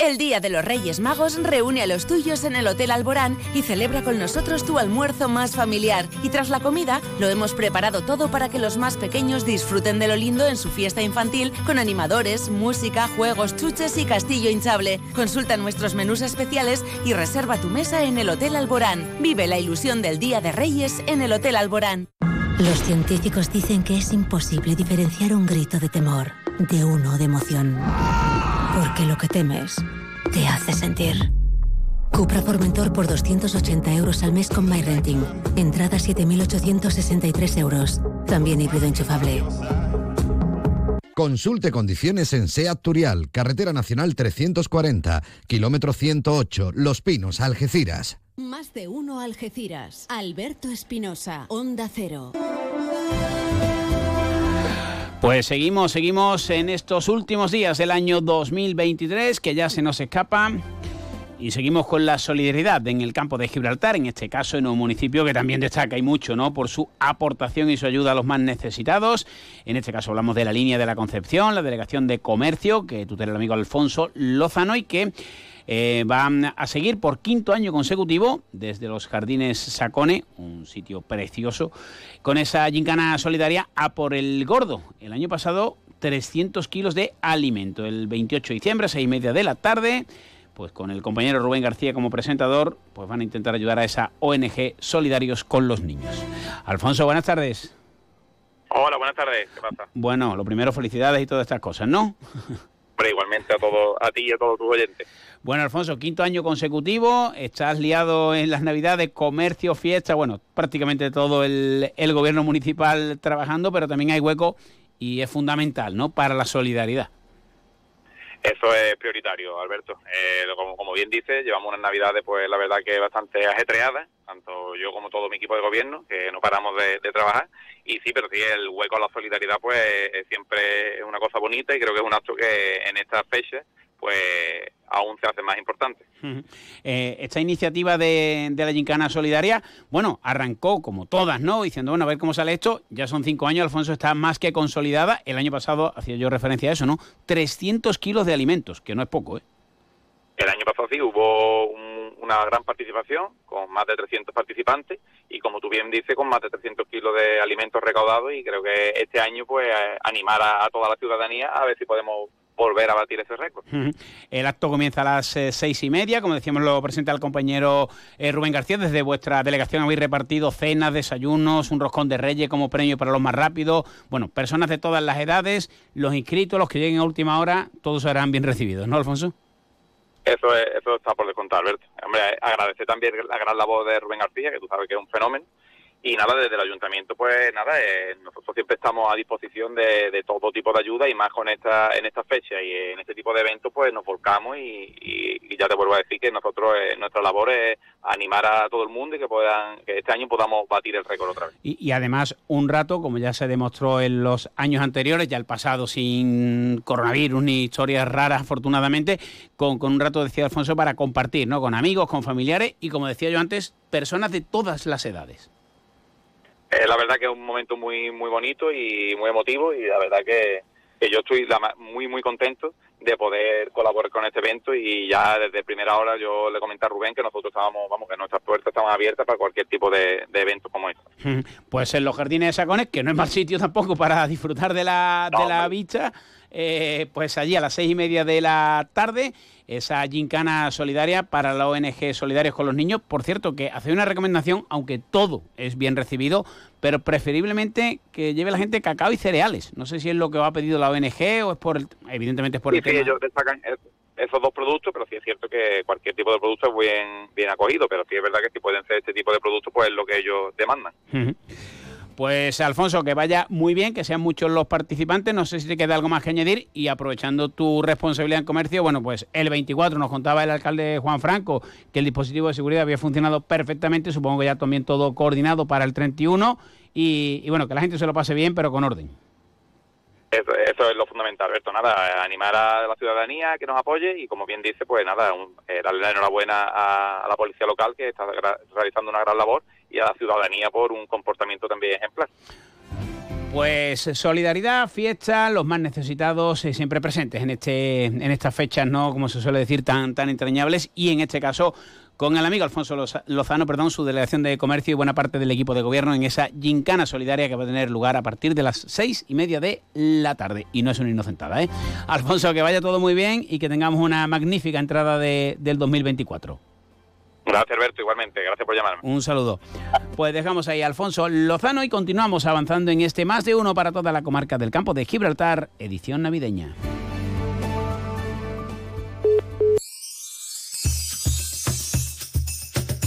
El Día de los Reyes Magos reúne a los tuyos en el Hotel Alborán y celebra con nosotros tu almuerzo más familiar. Y tras la comida, lo hemos preparado todo para que los más pequeños disfruten de lo lindo en su fiesta infantil con animadores, música, juegos, chuches y castillo hinchable. Consulta nuestros menús especiales y reserva tu mesa en el Hotel Alborán. Vive la ilusión del Día de Reyes en el Hotel Alborán. Los científicos dicen que es imposible diferenciar un grito de temor de uno de emoción. Porque lo que temes te hace sentir. Cupra Formentor por 280 euros al mes con MyRenting. Entrada 7.863 euros. También híbrido enchufable. Consulte condiciones en SEAT Turial, Carretera Nacional 340, kilómetro 108, Los Pinos, Algeciras. Más de uno Algeciras. Alberto Espinosa, Onda Cero. Pues seguimos, seguimos en estos últimos días del año 2023, que ya se nos escapa. Y seguimos con la solidaridad en el campo de Gibraltar, en este caso en un municipio que también destaca y mucho, ¿no? Por su aportación y su ayuda a los más necesitados. En este caso hablamos de la línea de la Concepción, la delegación de comercio, que tutela el amigo Alfonso Lozano y que eh, va a seguir por quinto año consecutivo desde los Jardines Sacone, un sitio precioso, con esa gincana solidaria a por el gordo. El año pasado 300 kilos de alimento. El 28 de diciembre, a seis y media de la tarde, pues con el compañero Rubén García como presentador, pues van a intentar ayudar a esa ONG Solidarios con los Niños. Alfonso, buenas tardes. Hola, buenas tardes. ¿Qué pasa? Bueno, lo primero, felicidades y todas estas cosas, ¿no? Hombre, igualmente a todo, a ti y a todos tus oyentes. Bueno, Alfonso, quinto año consecutivo, estás liado en las Navidades, comercio, fiesta, bueno, prácticamente todo el, el gobierno municipal trabajando, pero también hay hueco y es fundamental, ¿no? Para la solidaridad. Eso es prioritario, Alberto. Eh, como, como bien dices, llevamos unas navidades, pues la verdad que bastante ajetreadas, tanto yo como todo mi equipo de gobierno, que no paramos de, trabajar. Y sí, pero sí, el hueco a la solidaridad, pues es siempre es una cosa bonita y creo que es un acto que en estas fechas, pues aún se hace más importante. Eh, esta iniciativa de, de la Gincana Solidaria, bueno, arrancó como todas, ¿no? Diciendo, bueno, a ver cómo sale esto. Ya son cinco años, Alfonso está más que consolidada. El año pasado hacía yo referencia a eso, ¿no? 300 kilos de alimentos, que no es poco, ¿eh? El año pasado sí hubo un- una gran participación, con más de 300 participantes y como tú bien dices, con más de 300 kilos de alimentos recaudados y creo que este año pues animar a toda la ciudadanía a ver si podemos volver a batir ese récord. El acto comienza a las eh, seis y media, como decíamos lo presenta el compañero eh, Rubén García, desde vuestra delegación habéis repartido cenas, desayunos, un roscón de reyes como premio para los más rápidos, bueno, personas de todas las edades, los inscritos, los que lleguen a última hora, todos serán bien recibidos, ¿no, Alfonso? Eso, es, eso está por descontar, Alberto. Hombre, agradecer también la gran labor de Rubén García, que tú sabes que es un fenómeno, y nada, desde el ayuntamiento, pues nada, eh, nosotros siempre estamos a disposición de, todo tipo de ayuda y más con esta, en esta fecha y en este tipo de eventos, pues nos volcamos y, ya te vuelvo a decir que nosotros, eh, nuestra labor es animar a todo el mundo y que puedan, que este año podamos batir el récord otra vez. Y, además, un rato, como ya se demostró en los años anteriores, ya el pasado sin coronavirus ni historias raras, afortunadamente, con, con un rato, decía Alfonso, para compartir, ¿no? Con amigos, con familiares y, como decía yo antes, personas de todas las edades. Eh, la verdad que es un momento muy muy bonito y muy emotivo y la verdad que, yo estoy muy muy contento de poder colaborar con este evento y ya desde primera hora yo le comenté a Rubén que nosotros estábamos, vamos, que nuestras puertas estaban abiertas para cualquier tipo de, de evento como este. Pues en los jardines de Sacones, que no es mal sitio tampoco para disfrutar de la, de la bicha, eh, pues allí a las seis y media de la tarde esa gincana solidaria para la ONG Solidarios con los Niños. Por cierto, que hace una recomendación, aunque todo es bien recibido, pero preferiblemente que lleve la gente cacao y cereales. No sé si es lo que ha pedido la ONG o es por el, evidentemente es por el sí, ellos destacan esos dos productos, pero sí es cierto que cualquier tipo de producto es bien, bien acogido, pero sí es verdad que si pueden ser este tipo de productos, pues es lo que ellos demandan. Pues Alfonso, que vaya muy bien, que sean muchos los participantes. No sé si te queda algo más que añadir. Y aprovechando tu responsabilidad en comercio, bueno, pues el 24 nos contaba el alcalde Juan Franco que el dispositivo de seguridad había funcionado perfectamente. Supongo que ya también todo coordinado para el 31. Y, y bueno, que la gente se lo pase bien, pero con orden. Eso, es lo fundamental, Alberto. Nada, animar a la ciudadanía que nos apoye y, como bien dice, pues nada, eh, darle la enhorabuena a, la policía local que está realizando una gran labor y a la ciudadanía por un comportamiento también ejemplar. Pues solidaridad, fiesta, los más necesitados eh, siempre presentes en este en estas fechas, no como se suele decir tan tan entrañables y en este caso con el amigo Alfonso Lozano, perdón, su delegación de comercio y buena parte del equipo de gobierno en esa gincana solidaria que va a tener lugar a partir de las seis y media de la tarde. Y no es una inocentada, ¿eh? Alfonso, que vaya todo muy bien y que tengamos una magnífica entrada de, del 2024. Gracias, Alberto, igualmente. Gracias por llamarme. Un saludo. Pues dejamos ahí a Alfonso Lozano y continuamos avanzando en este más de uno para toda la comarca del campo de Gibraltar, edición navideña.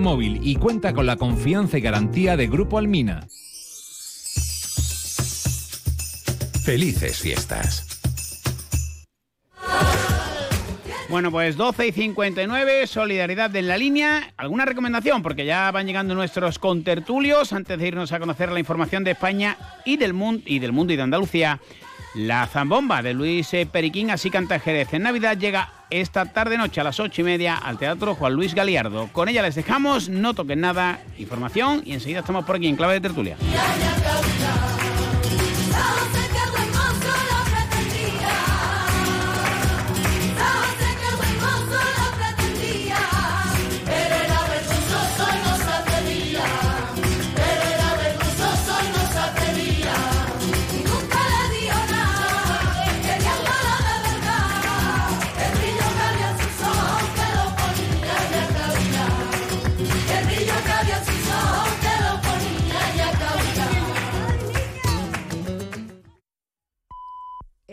Móvil y cuenta con la confianza y garantía de Grupo Almina. Felices fiestas. Bueno, pues 12 y 59, solidaridad en la línea. ¿Alguna recomendación? Porque ya van llegando nuestros contertulios antes de irnos a conocer la información de España y del mundo y del mundo y de Andalucía. La zambomba de Luis Periquín, así canta Jerez. En Navidad llega esta tarde-noche a las ocho y media al Teatro Juan Luis Galiardo. Con ella les dejamos, no toquen nada, información y enseguida estamos por aquí en Clave de Tertulia.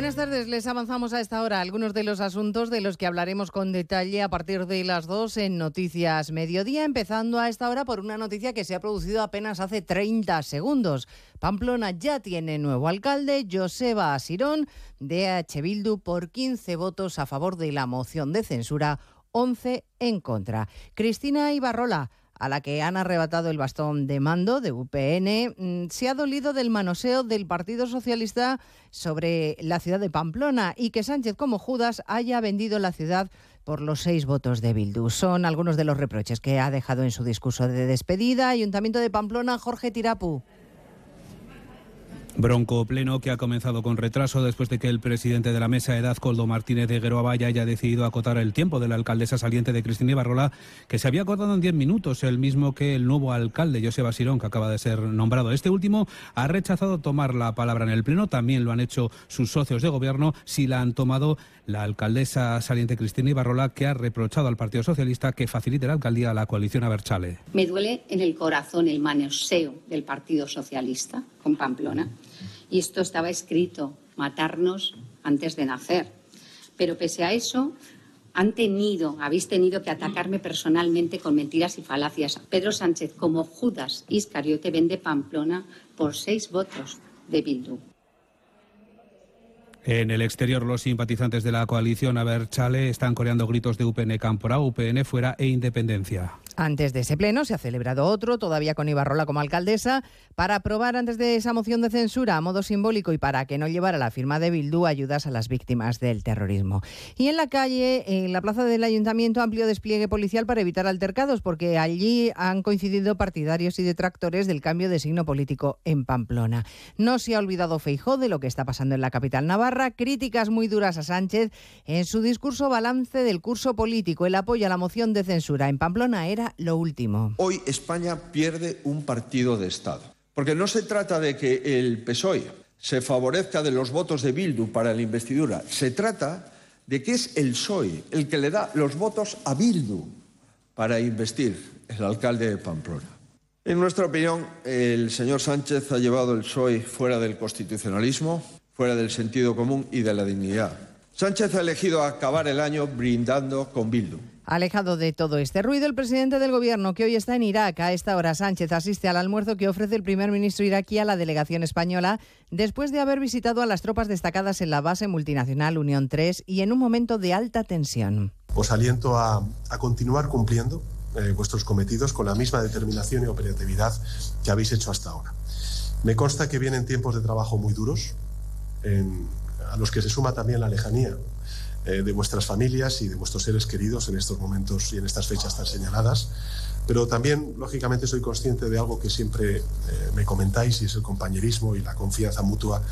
Buenas tardes, les avanzamos a esta hora algunos de los asuntos de los que hablaremos con detalle a partir de las dos en Noticias Mediodía, empezando a esta hora por una noticia que se ha producido apenas hace 30 segundos. Pamplona ya tiene nuevo alcalde, Joseba Asirón, de H. Bildu, por 15 votos a favor de la moción de censura, 11 en contra. Cristina Ibarrola a la que han arrebatado el bastón de mando de UPN, mm, se ha dolido del manoseo del Partido Socialista sobre la ciudad de Pamplona y que Sánchez como Judas haya vendido la ciudad por los seis votos de Bildu. Son algunos de los reproches que ha dejado en su discurso de despedida. Ayuntamiento de Pamplona, Jorge Tirapu. Bronco pleno que ha comenzado con retraso después de que el presidente de la mesa, Edad Coldo Martínez de Gueroabaya, haya decidido acotar el tiempo de la alcaldesa saliente de Cristina Ibarrola, que se había acordado en 10 minutos, el mismo que el nuevo alcalde, José Basirón, que acaba de ser nombrado. Este último ha rechazado tomar la palabra en el pleno, también lo han hecho sus socios de gobierno, si la han tomado la alcaldesa saliente Cristina Ibarrola, que ha reprochado al Partido Socialista que facilite la alcaldía a la coalición Aberchale. Me duele en el corazón el manoseo del Partido Socialista con Pamplona. Y esto estaba escrito, matarnos antes de nacer. Pero pese a eso, han tenido, habéis tenido que atacarme personalmente con mentiras y falacias. Pedro Sánchez, como Judas Iscariote, vende Pamplona por seis votos de Bildu. En el exterior, los simpatizantes de la coalición Aberchale están coreando gritos de UPN Campora, UPN fuera e independencia. Antes de ese pleno se ha celebrado otro, todavía con Ibarrola como alcaldesa, para aprobar antes de esa moción de censura a modo simbólico y para que no llevara la firma de Bildu ayudas a las víctimas del terrorismo. Y en la calle, en la plaza del ayuntamiento, amplio despliegue policial para evitar altercados, porque allí han coincidido partidarios y detractores del cambio de signo político en Pamplona. No se ha olvidado Feijó de lo que está pasando en la capital navarra, críticas muy duras a Sánchez en su discurso balance del curso político. El apoyo a la moción de censura en Pamplona era lo último. Hoy España pierde un partido de Estado. Porque no se trata de que el PSOE se favorezca de los votos de Bildu para la investidura. Se trata de que es el PSOE el que le da los votos a Bildu para investir el alcalde de Pamplona. En nuestra opinión, el señor Sánchez ha llevado el PSOE fuera del constitucionalismo, fuera del sentido común y de la dignidad. Sánchez ha elegido acabar el año brindando con Bildu. Alejado de todo este ruido, el presidente del gobierno, que hoy está en Irak, a esta hora Sánchez asiste al almuerzo que ofrece el primer ministro iraquí a la delegación española, después de haber visitado a las tropas destacadas en la base multinacional Unión 3 y en un momento de alta tensión. Os aliento a, continuar cumpliendo eh, vuestros cometidos con la misma determinación y operatividad que habéis hecho hasta ahora. Me consta que vienen tiempos de trabajo muy duros, a los que se suma también la lejanía eh, de vuestras familias y de vuestros seres queridos en estos momentos y en estas fechas tan señaladas. Pero también, lógicamente, soy consciente de algo que siempre eh, me comentáis y es el compañerismo y la confianza mutua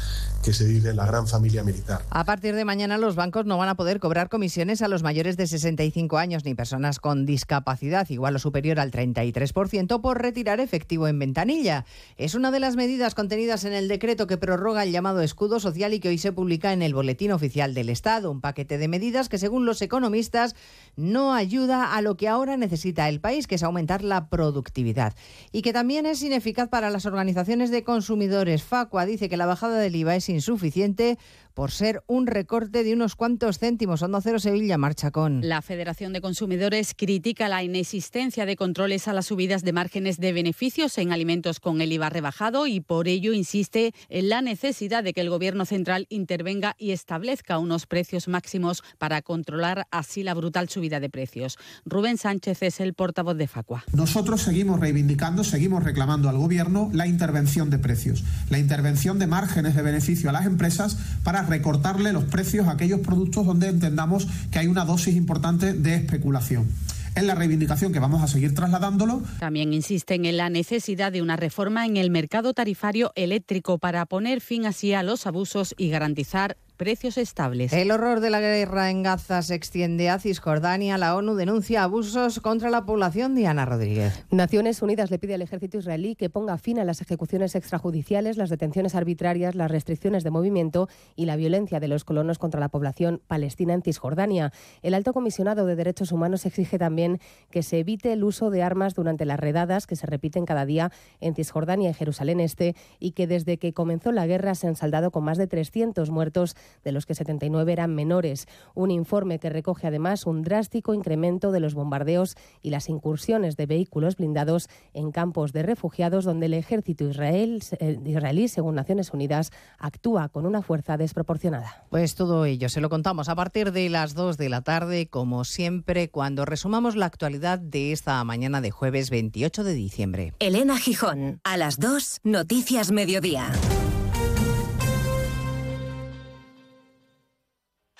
que se en la gran familia militar. A partir de mañana los bancos no van a poder cobrar comisiones a los mayores de 65 años ni personas con discapacidad igual o superior al 33% por retirar efectivo en ventanilla. Es una de las medidas contenidas en el decreto que prorroga el llamado escudo social y que hoy se publica en el Boletín Oficial del Estado, un paquete de medidas que según los economistas no ayuda a lo que ahora necesita el país, que es aumentar la productividad y que también es ineficaz para las organizaciones de consumidores. Facua dice que la bajada del IVA es insuficiente por ser un recorte de unos cuantos céntimos. Onda Cero Sevilla marcha con. La Federación de Consumidores critica la inexistencia de controles a las subidas de márgenes de beneficios en alimentos con el IVA rebajado y por ello insiste en la necesidad de que el Gobierno central intervenga y establezca unos precios máximos para controlar así la brutal subida de precios. Rubén Sánchez es el portavoz de Facua. Nosotros seguimos reivindicando, seguimos reclamando al Gobierno la intervención de precios, la intervención de márgenes de beneficio a las empresas para recortarle los precios a aquellos productos donde entendamos que hay una dosis importante de especulación. Es la reivindicación que vamos a seguir trasladándolo. También insisten en la necesidad de una reforma en el mercado tarifario eléctrico para poner fin así a los abusos y garantizar precios estables. El horror de la guerra en Gaza se extiende a Cisjordania. La ONU denuncia abusos contra la población. Diana Rodríguez. Naciones Unidas le pide al ejército israelí que ponga fin a las ejecuciones extrajudiciales, las detenciones arbitrarias, las restricciones de movimiento y la violencia de los colonos contra la población palestina en Cisjordania. El alto comisionado de Derechos Humanos exige también que se evite el uso de armas durante las redadas que se repiten cada día en Cisjordania y Jerusalén Este y que desde que comenzó la guerra se han saldado con más de 300 muertos, de los que 79 eran menores. Un informe que recoge además un drástico incremento de los bombardeos y las incursiones de vehículos blindados en campos de refugiados donde el ejército israel, eh, israelí, según Naciones Unidas, actúa con una fuerza desproporcionada. Pues todo ello se lo contamos a partir de las 2 de la tarde, como siempre, cuando resumamos la actualidad de esta mañana de jueves 28 de diciembre. Elena Gijón, a las 2, Noticias Mediodía.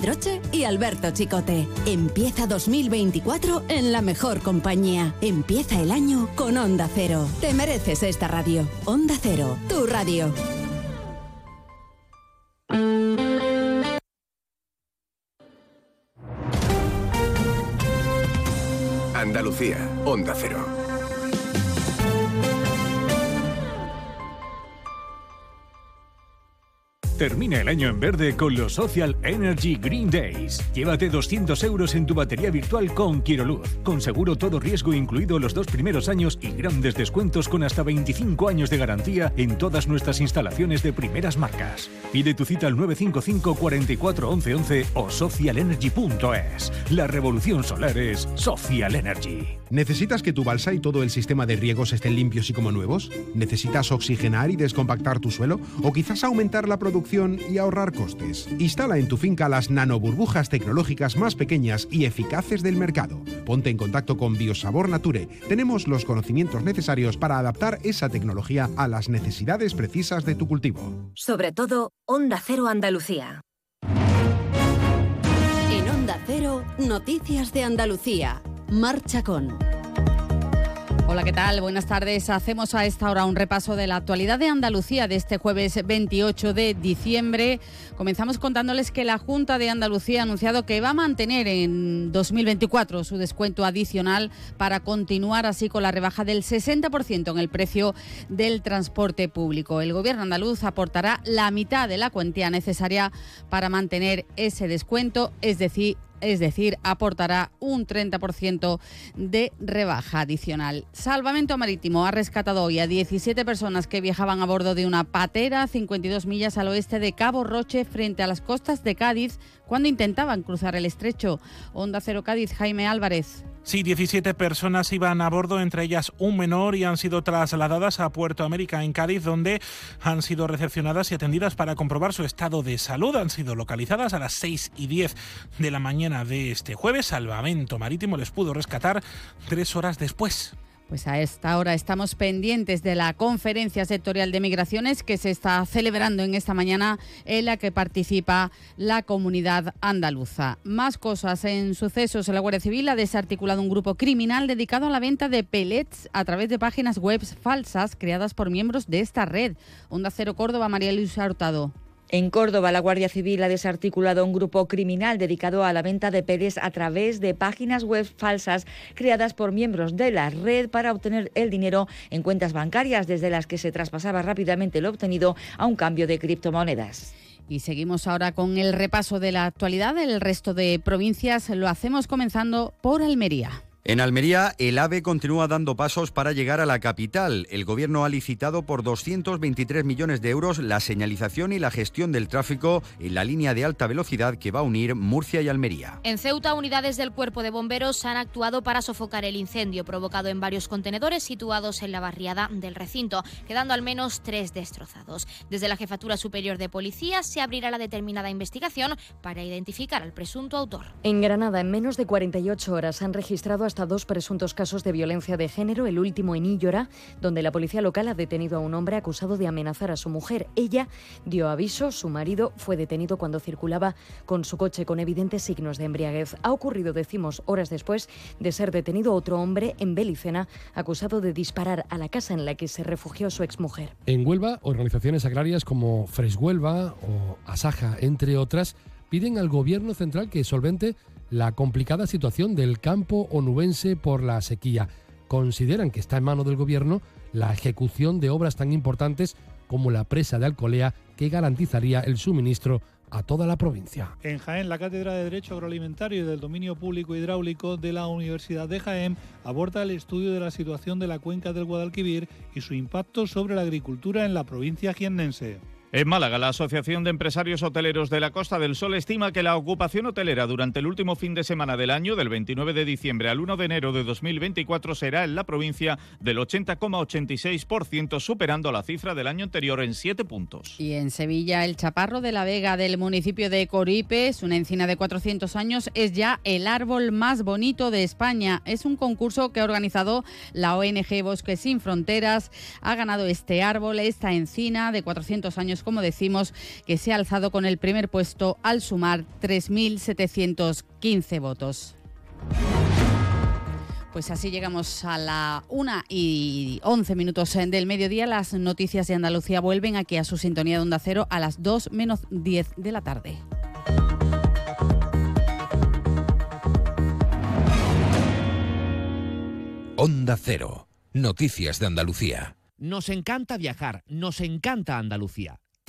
Pedroche y Alberto Chicote. Empieza 2024 en la mejor compañía. Empieza el año con Onda Cero. Te mereces esta radio. Onda Cero, tu radio. Andalucía, Onda Cero. Termina el año en verde con los Social Energy Green Days. Llévate 200 euros en tu batería virtual con Quiroluz, con seguro todo riesgo incluido los dos primeros años y grandes descuentos con hasta 25 años de garantía en todas nuestras instalaciones de primeras marcas. Pide tu cita al 955 44 11 11 o socialenergy.es. La revolución solar es Social Energy. ¿Necesitas que tu balsa y todo el sistema de riegos estén limpios y como nuevos? ¿Necesitas oxigenar y descompactar tu suelo? ¿O quizás aumentar la producción y ahorrar costes? Instala en tu finca las nanoburbujas tecnológicas más pequeñas y eficaces del mercado. Ponte en contacto con Biosabor Nature. Tenemos los conocimientos necesarios para adaptar esa tecnología a las necesidades precisas de tu cultivo. Sobre todo, Onda Cero Andalucía. En Onda Cero, Noticias de Andalucía. Marcha con. Hola, ¿qué tal? Buenas tardes. Hacemos a esta hora un repaso de la actualidad de Andalucía de este jueves 28 de diciembre. Comenzamos contándoles que la Junta de Andalucía ha anunciado que va a mantener en 2024 su descuento adicional para continuar así con la rebaja del 60% en el precio del transporte público. El Gobierno andaluz aportará la mitad de la cuantía necesaria para mantener ese descuento, es decir, es decir, aportará un 30% de rebaja adicional. Salvamento Marítimo ha rescatado hoy a 17 personas que viajaban a bordo de una patera 52 millas al oeste de Cabo Roche frente a las costas de Cádiz cuando intentaban cruzar el estrecho. Onda Cero Cádiz, Jaime Álvarez. Sí, 17 personas iban a bordo, entre ellas un menor, y han sido trasladadas a Puerto América en Cádiz, donde han sido recepcionadas y atendidas para comprobar su estado de salud. Han sido localizadas a las 6 y 10 de la mañana de este jueves. Salvamento Marítimo les pudo rescatar tres horas después. Pues a esta hora estamos pendientes de la conferencia sectorial de migraciones que se está celebrando en esta mañana en la que participa la comunidad andaluza. Más cosas en sucesos. La Guardia Civil ha desarticulado un grupo criminal dedicado a la venta de pellets a través de páginas web falsas creadas por miembros de esta red. Onda Cero Córdoba, María Luisa Hurtado. En Córdoba, la Guardia Civil ha desarticulado un grupo criminal dedicado a la venta de peles a través de páginas web falsas creadas por miembros de la red para obtener el dinero en cuentas bancarias desde las que se traspasaba rápidamente lo obtenido a un cambio de criptomonedas. Y seguimos ahora con el repaso de la actualidad. El resto de provincias lo hacemos comenzando por Almería. En Almería, el AVE continúa dando pasos para llegar a la capital. El gobierno ha licitado por 223 millones de euros la señalización y la gestión del tráfico en la línea de alta velocidad que va a unir Murcia y Almería. En Ceuta, unidades del Cuerpo de Bomberos han actuado para sofocar el incendio provocado en varios contenedores situados en la barriada del recinto, quedando al menos tres destrozados. Desde la Jefatura Superior de Policía se abrirá la determinada investigación para identificar al presunto autor. En Granada, en menos de 48 horas han registrado hasta dos presuntos casos de violencia de género, el último en Íllora, donde la policía local ha detenido a un hombre acusado de amenazar a su mujer. Ella dio aviso, su marido fue detenido cuando circulaba con su coche con evidentes signos de embriaguez. Ha ocurrido, decimos, horas después de ser detenido otro hombre en Belicena, acusado de disparar a la casa en la que se refugió su exmujer. En Huelva, organizaciones agrarias como Fresh Huelva o Asaja, entre otras, piden al gobierno central que solvente la complicada situación del campo onubense por la sequía. Consideran que está en mano del Gobierno la ejecución de obras tan importantes como la presa de Alcolea que garantizaría el suministro a toda la provincia. En Jaén, la Cátedra de Derecho Agroalimentario y del Dominio Público Hidráulico de la Universidad de Jaén aborda el estudio de la situación de la cuenca del Guadalquivir y su impacto sobre la agricultura en la provincia jiennense. En Málaga, la Asociación de Empresarios Hoteleros de la Costa del Sol estima que la ocupación hotelera durante el último fin de semana del año, del 29 de diciembre al 1 de enero de 2024, será en la provincia del 80,86%, superando la cifra del año anterior en 7 puntos. Y en Sevilla, el chaparro de la Vega del municipio de Coripes, una encina de 400 años, es ya el árbol más bonito de España. Es un concurso que ha organizado la ONG Bosques Sin Fronteras. Ha ganado este árbol, esta encina de 400 años como decimos, que se ha alzado con el primer puesto al sumar 3.715 votos. Pues así llegamos a la 1 y 11 minutos del mediodía. Las noticias de Andalucía vuelven aquí a su sintonía de Onda Cero a las 2 menos 10 de la tarde. Onda Cero. Noticias de Andalucía. Nos encanta viajar, nos encanta Andalucía.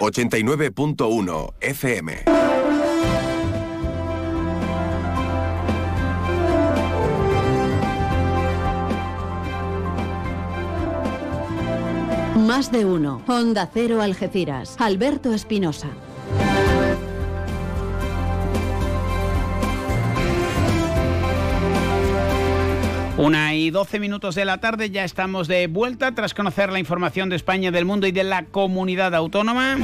89.1 FM. Más de uno. Honda Cero Algeciras. Alberto Espinosa. Una y doce minutos de la tarde, ya estamos de vuelta tras conocer la información de España, del mundo y de la comunidad autónoma.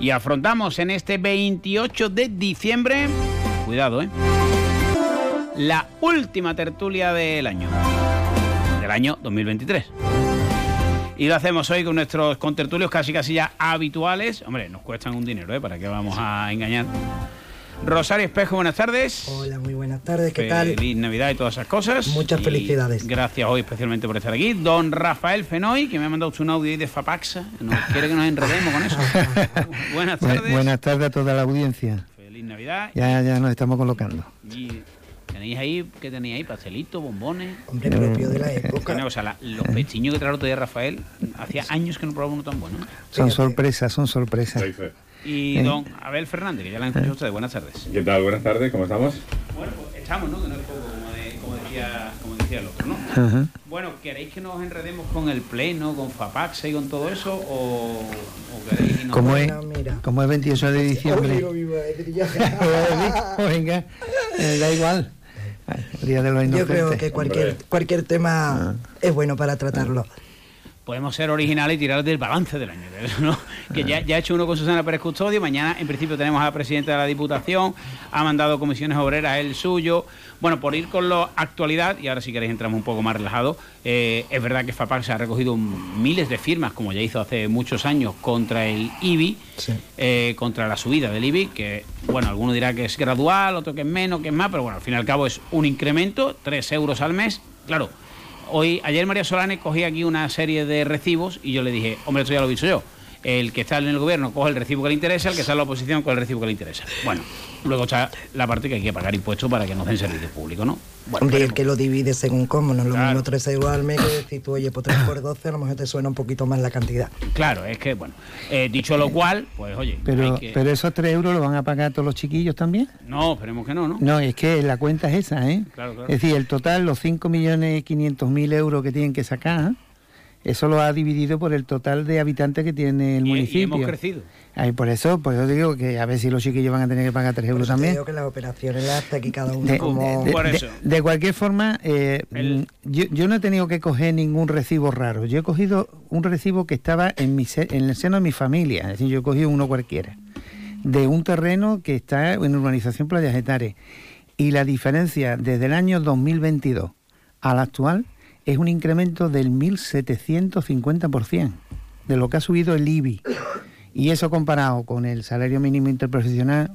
Y afrontamos en este 28 de diciembre, cuidado, ¿eh? La última tertulia del año, del año 2023. Y lo hacemos hoy con nuestros contertulios casi casi ya habituales. Hombre, nos cuestan un dinero, ¿eh? ¿Para qué vamos a engañar? Rosario Espejo, buenas tardes. Hola, muy buenas tardes, ¿qué tal? Feliz Navidad y todas esas cosas. Muchas felicidades. Gracias hoy especialmente por estar aquí. Don Rafael Fenoy, que me ha mandado un audio ahí de Fapaxa. quiere que nos enredemos con eso. buenas tardes. buenas tardes a toda la audiencia. Feliz Navidad. Ya, ya nos estamos colocando. Y tenéis ahí, ¿qué tenéis ahí? Pastelitos, bombones. Hombre, propio de la época. o sea, los pechiños que trajo otro día Rafael, hacía años que no probaba uno tan bueno. Son sorpresas, son sorpresas y don Abel Fernández, que ya la han escuchado ustedes. Buenas tardes. ¿Qué tal? Buenas tardes, ¿cómo estamos? Bueno, pues estamos, ¿no? Que no es poco, como, decía, como decía el otro, ¿no? Bueno, ¿queréis que nos enredemos con el Pleno, con FAPAXA y con todo eso? ¿O, o queréis no? Como, es, como es 28 de diciembre. Venga, eh, da igual. Día de los Yo creo que cualquier, cualquier tema ah. es bueno para tratarlo. Podemos ser originales y tirar del balance del año. ¿no? Que ya, ya ha hecho uno con Susana Pérez Custodio. Mañana, en principio, tenemos a la presidenta de la Diputación. Ha mandado comisiones obreras el suyo. Bueno, por ir con la actualidad, y ahora si queréis entramos un poco más relajados, eh, es verdad que FAPAC se ha recogido miles de firmas, como ya hizo hace muchos años, contra el IBI, eh, contra la subida del IBI, que, bueno, alguno dirá que es gradual, otro que es menos, que es más, pero bueno, al fin y al cabo es un incremento, 3 euros al mes. Claro, hoy, ayer María Solane cogía aquí una serie de recibos y yo le dije, hombre, esto ya lo he dicho yo. El que está en el gobierno coge el recibo que le interesa, el que está en la oposición coge el recibo que le interesa. Bueno, luego está la parte que hay que pagar impuestos para que nos den servicio público, ¿no? Bueno, Hombre, el que lo divide según cómo, no es lo mismo 3 euros al mes que decir tú, oye, pues 3 por 12, a lo mejor te suena un poquito más la cantidad. Claro, es que, bueno, eh, dicho lo cual, pues oye, Pero, hay que- pero esos 3 euros los van a pagar todos los chiquillos también. No, esperemos que no, ¿no? No, es que la cuenta es esa, ¿eh? Claro, claro. Es decir, el total, los 5.500.000 euros que tienen que sacar, eso lo ha dividido por el total de habitantes que tiene el Y- y municipio. hemos crecido. Ay, por eso, pues yo digo que a ver si los chiquillos van a tener que pagar 3 euros Yo también. creo que las operaciones las hace aquí cada uno De, como... de- de- de cualquier forma, eh, mm, yo, yo no he tenido que coger ningún recibo raro. Yo he cogido un recibo que estaba en, mi se- en el seno de mi familia. Es decir, yo he cogido uno cualquiera. De un terreno que está en urbanización Playa Getares. Y la diferencia desde el año 2022 al actual es un incremento del 1.750% de lo que ha subido el IBI. Y eso comparado con el salario mínimo interprofesional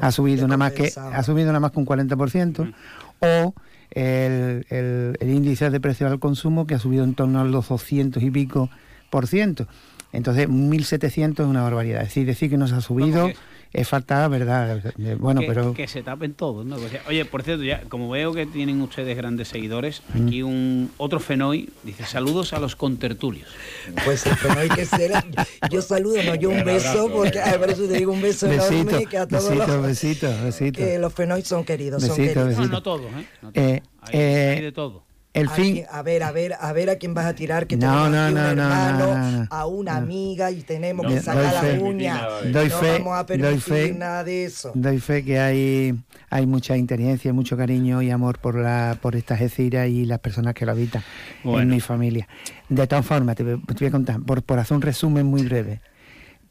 ha subido nada más que ha subido nada más que un 40% o el, el- el índice de precio al consumo que ha subido en torno a los 200 y pico por ciento. Entonces, 1.700 es una barbaridad. Es decir, decir que no se ha subido es falta, ¿verdad? Eh, Bueno, que, pero... que se tapen todos, ¿no? Oye, por cierto, ya como veo que tienen ustedes grandes seguidores, Mm. aquí un otro Fenoy dice saludos a los contertulios. Pues el Fenoy que será. Yo saludo, no yo un beso, porque a ver si te digo un beso Besito, enorme que a todos besito, los, besito, besito. que los Fenoy son queridos, son queridos. besito. No, no todos, ¿eh? No todos. Eh, Hay, eh, hay de todo. El ¿A fin... A ver, a ver, a ver a quién vas a tirar, que No, tenemos no, aquí no, un no, no, hermano, no, no. a una amiga y tenemos No, que doy sacar la fe. uña. Doy no fe, vamos a doy permitir fe. nada de eso. Doy fe que hay, hay mucha inteligencia, mucho cariño y amor por la por esta Algeciras y las personas que lo habitan en mi familia. De todas formas, te, voy- te voy a contar, por, por hacer un resumen muy breve.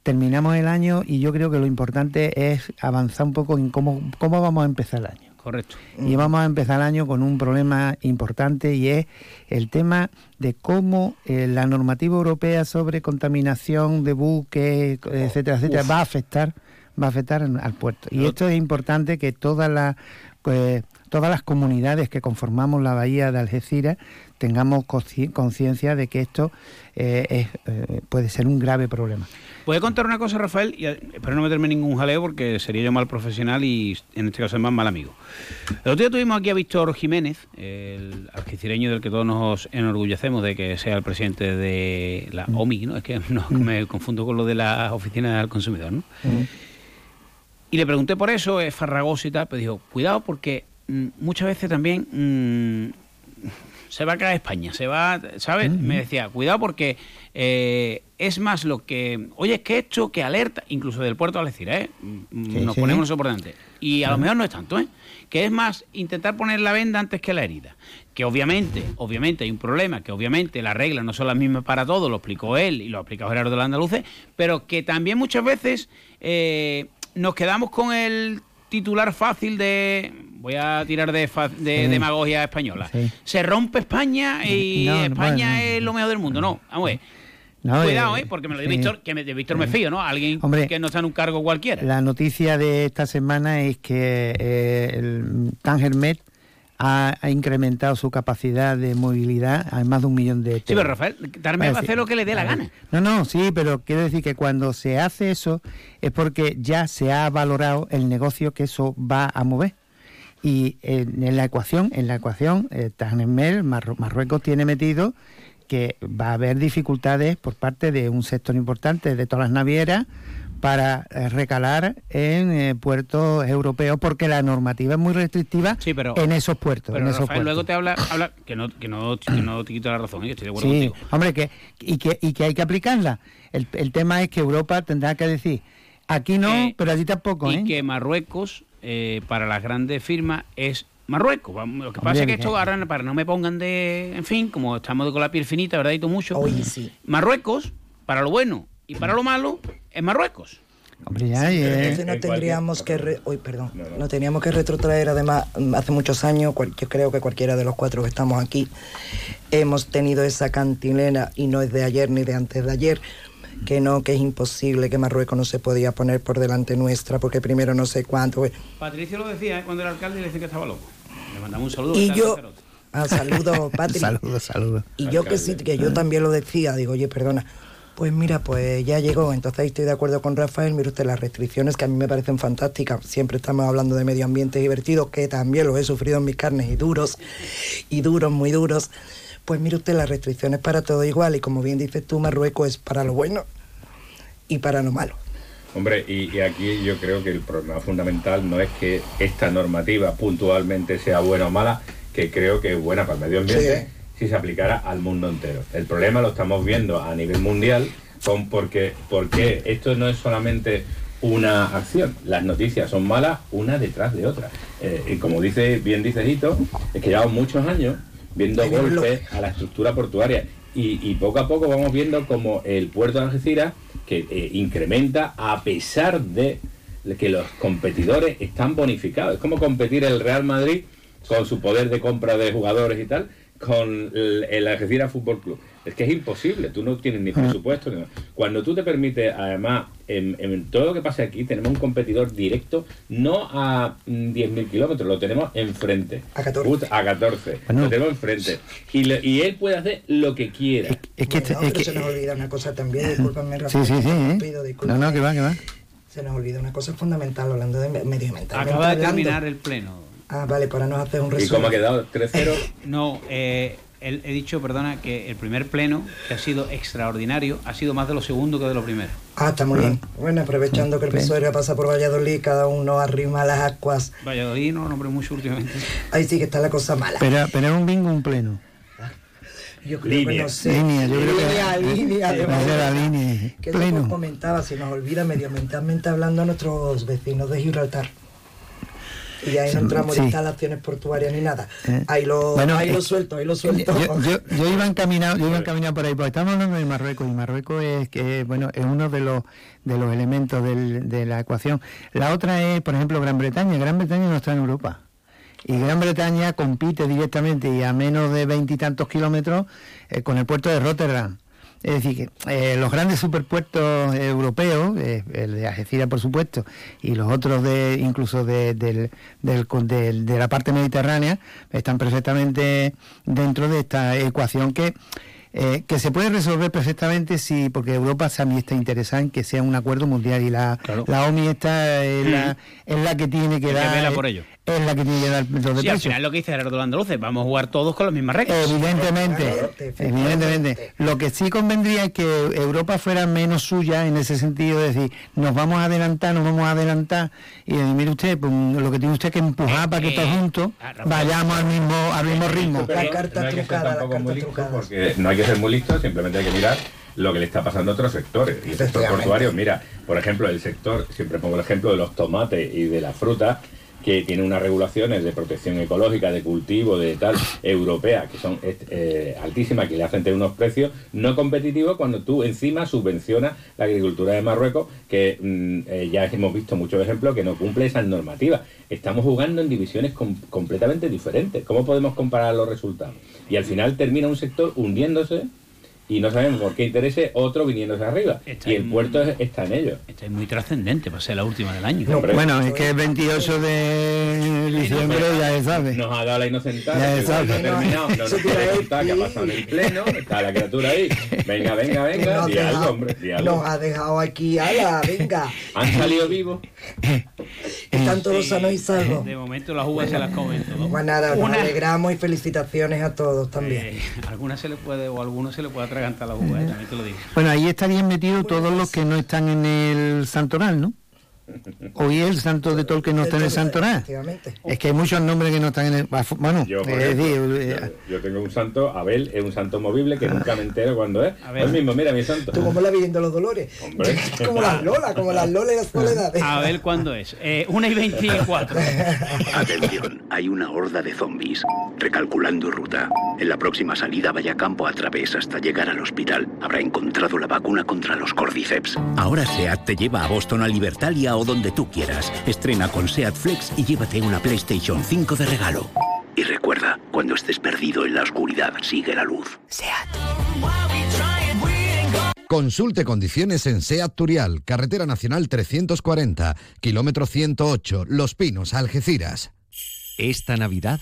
Terminamos el año y yo creo que lo importante es avanzar un poco en cómo, cómo vamos a empezar el año. Correcto. Y vamos a empezar el año con un problema importante y es el tema de cómo eh, la normativa europea sobre contaminación de buques, etcétera, etcétera, Uf. va a afectar, va a afectar al puerto. Y esto es importante que todas las pues, todas las comunidades que conformamos la bahía de Algeciras tengamos conciencia de que esto eh, es, eh, puede ser un grave problema. Voy a contar una cosa, Rafael, y eh, espero no meterme en ningún jaleo porque sería yo mal profesional y en este caso es más mal amigo. El otro día tuvimos aquí a Víctor Jiménez, el algecireño del que todos nos enorgullecemos de que sea el presidente de la OMI, ¿no? Es que no, me confundo con lo de la Oficina del Consumidor, ¿no? Y le pregunté por eso, es farragoso y tal, pero dijo, cuidado porque mm, muchas veces también mm, se va a caer España, se va, ¿sabes? Me decía, cuidado porque eh, es más lo que, oye, es que esto que alerta, incluso del puerto de Algeciras, ¿eh? Mm, Sí, Nos sí. ponemos eso por delante. Y a lo mejor no es tanto, ¿eh? Que es más intentar poner la venda antes que la herida. Que obviamente, obviamente hay un problema, que obviamente las reglas no son las mismas para todos, lo explicó él y lo ha explicado Gerardo de la Andaluce, pero que también muchas veces eh, nos quedamos con el titular fácil de voy a tirar de, fa- de Sí. demagogia española. Sí. Se rompe España y No, España es lo mejor del mundo. No, vamos a ver. No, Cuidado, eh, ¿eh? Porque me lo dio sí. Víctor, que me- de Víctor me fío, ¿no? Alguien Hombre, que no está en un cargo cualquiera. La noticia de esta semana es que eh, el Tangermet ha, ha incrementado su capacidad de movilidad a más de un millón de Sí, pero. Rafael, Tarme va a hacer lo que le dé la gana. No, no, sí, pero quiero decir que cuando se hace eso es porque ya se ha valorado el negocio que eso va a mover. Y en, en la ecuación, en la ecuación, eh, Marru- Marruecos tiene metido que va a haber dificultades por parte de un sector importante de todas las navieras para eh, recalar en eh, puertos europeos porque la normativa es muy restrictiva pero- en esos puertos. Pero en esos Rafael puertos. luego te habla, habla que, no, que, no, que no te quito la razón, ¿eh? estoy de acuerdo Sí, contigo. hombre, que, y, que, y que hay que aplicarla. El, el tema es que Europa tendrá que decir, aquí no, Eh, pero allí tampoco. y que Marruecos, eh, para las grandes firmas, es Marruecos. Lo que pasa es que esto ahora, para no me pongan de. En fin, como estamos con la piel finita, ¿verdad? Y todo mucho. sí. Marruecos, para lo bueno y para lo malo, es Marruecos. Hombre, ya, y, eh, Entonces no tendríamos que re- uy, perdón, no teníamos que retrotraer además mm, hace muchos años, cual- yo creo que cualquiera de los cuatro que estamos aquí hemos tenido esa cantilena y no es de ayer ni de antes de ayer que no, que es imposible que Marruecos no se podía poner por delante nuestra porque primero no sé cuánto. pues, Patricio lo decía ¿eh? cuando era alcalde y le decía que estaba loco. Le mandamos un saludo. Y yo, ah, saludos, Patri. Saludos, saludos. Y yo que sí, que yo también lo decía, digo, oye, perdona, pues mira, pues ya llegó, entonces ahí estoy de acuerdo con Rafael, mire usted las restricciones que a mí me parecen fantásticas, siempre estamos hablando de medio ambiente divertido, que también los he sufrido en mis carnes y duros, y duros, muy duros, pues mire usted las restricciones para todo igual, y como bien dices tú, Marruecos es para lo bueno y para lo malo. Hombre, y, y aquí yo creo que el problema fundamental no es que esta normativa puntualmente sea buena o mala, que creo que es buena para el medio ambiente si se aplicara al mundo entero. El problema lo estamos viendo a nivel mundial con porque, porque esto no es solamente una acción, las noticias son malas una detrás de otra. Eh, y como dice bien dice Hito, es que llevamos muchos años viendo golpes a la estructura portuaria y, y poco a poco vamos viendo como el puerto de Algeciras que eh, incrementa a pesar de que los competidores están bonificados. Es como competir el Real Madrid con su poder de compra de jugadores y tal con el, el Algeciras Fútbol Club. Es que es imposible, tú no tienes ni presupuesto. Ni nada. Cuando tú te permites, además, en, en todo lo que pasa aquí, tenemos un competidor directo, no a mm, 10.000 kilómetros, lo tenemos enfrente. A 14. Puta, a 14. Lo tenemos enfrente. Y, y él puede hacer lo que quiera. Es que, este- Bueno, es pero que- se nos olvida una cosa también, discúlpame, sí, Rafael. sí, sí. ¿eh? pido disculpas. No, no, que va, que va. Se nos olvida una cosa fundamental hablando de me- medioambiental. Acaba de terminar el pleno. Ah, vale, para nos hacer un ¿Y resumen. cómo ha quedado? ¿3-0? No, eh, he dicho, perdona, que el primer pleno, que ha sido extraordinario, ha sido más de lo segundo que de lo primero. Ah, está muy bien. Bueno, aprovechando que el PSOE pasa por Valladolid, cada uno arrima las aguas. Valladolid no lo nombré mucho últimamente. Ahí sí que está la cosa mala. Pero, pero es un bingo, un pleno. Yo creo que no sé. Línea, yo creo que- línea, línea, Sí, de la línea, Que yo comentaba, si nos olvida medioambientalmente hablando a nuestros vecinos de Gibraltar. Y ahí no entramos Sí. en instalaciones portuarias ni nada. Eh, Ahí lo, bueno, ahí lo eh, suelto, ahí lo suelto. Yo, yo, yo iba encaminado, yo iba encaminado por ahí, porque estamos hablando de Marruecos y Marruecos es que bueno es uno de los de los elementos del- de la ecuación. La otra es, por ejemplo, Gran Bretaña. Gran Bretaña no está en Europa. Y Gran Bretaña compite directamente y a menos de veintitantos kilómetros eh, con el puerto de Rotterdam. Es decir, que eh, los grandes superpuertos europeos, eh, el de Algeciras por supuesto, y los otros de incluso de, del- del- de la parte mediterránea, están perfectamente dentro de esta ecuación que, eh, que se puede resolver perfectamente si, porque Europa también está interesada en que sea un acuerdo mundial y la, la OMI está es, la, es la que tiene que que dar vela por ello. Es la que tiene que dar los de Sí, al final lo que dice Gerardo Landaluce, vamos a jugar todos con las mismas reglas. Evidentemente, evidentemente. Lo que sí convendría es que Europa fuera menos suya en ese sentido, es decir, nos vamos a adelantar, nos vamos a adelantar, y eh, mire usted, pues, lo que tiene usted que empujar para que todos juntos vayamos al mismo, al mismo ritmo. Pero no- no hay que ser tampoco muy listo porque no hay que ser muy listo, simplemente hay que mirar lo que le está pasando a otros sectores. Y el sector portuario, mira, por ejemplo, el sector, siempre pongo el ejemplo de los tomates y de la fruta, que tiene unas regulaciones de protección ecológica, de cultivo, de tal, europea, que son eh, altísimas, que le hacen tener unos precios no competitivos cuando tú encima subvencionas la agricultura de Marruecos, que mm, eh, ya hemos visto muchos ejemplos que no cumple esas normativas. Estamos jugando en divisiones com- completamente diferentes. ¿Cómo podemos comparar los resultados? Y al final termina un sector hundiéndose y no sabemos por qué interese otro viniéndose arriba. Está y el en- puerto es- está en ello. Esta es muy trascendente para ser la última del año. Bueno, es que el 28 de diciembre ya se sabe. Nos ha dado la inocentada, Ya que se sabe. no ha terminado, no nos quiere contar qué ha pasado en el pleno, está la criatura ahí. Venga, venga, venga, Nos ha algo, dejado- hombre, algo. Nos ha dejado aquí, ala, venga. Han salido vivos. Están todos sanos y salvos. De momento las uvas se las comen todos. Pues nada, nos Una- alegramos y felicitaciones a todos también. Eh, algunas se le puede, o a algunos se le puede atragantar la uva, eh, también te lo digo. Bueno, ahí estarían metidos todos los que no están en el santoral, ¿no? Hoy el santo de que no está en el santo nada. Es que hay muchos nombres que no están en el. Bueno, Yo, es ejemplo, decir, eh, yo- yo tengo un santo, Abel es un santo movible que nunca me entero cuándo es. Hoy mismo, mira mi santo. Tú como la Virgen de los Dolores. Hombre. Como las Lola, como las Lola y las Soledades. A ver cuándo es. Eh, una y 24. Atención, hay una horda de zombies. Recalculando ruta. En la próxima salida vaya campo a través hasta llegar al hospital. Habrá encontrado la vacuna contra los cordyceps. Ahora SEAT te lleva a Boston, a Libertalia o donde tú quieras. Estrena con SEAT Flex y llévate una PlayStation 5 de regalo. Y recuerda, cuando estés perdido en la oscuridad, sigue la luz. Consulte condiciones en SEAT Turial, Carretera Nacional 340, kilómetro 108, Los Pinos, Algeciras. Esta Navidad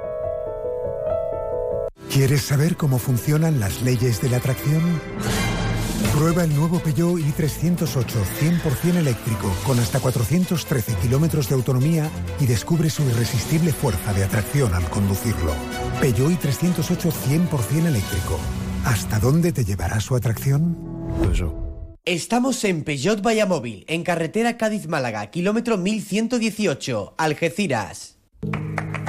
¿Quieres saber cómo funcionan las leyes de la atracción? Prueba el nuevo Peugeot i308 100% eléctrico con hasta 413 kilómetros de autonomía y descubre su irresistible fuerza de atracción al conducirlo. Peugeot i308 100% eléctrico. ¿Hasta dónde te llevará su atracción? Estamos en Peugeot Vallamóvil, en carretera Cádiz-Málaga, kilómetro 1118, Algeciras.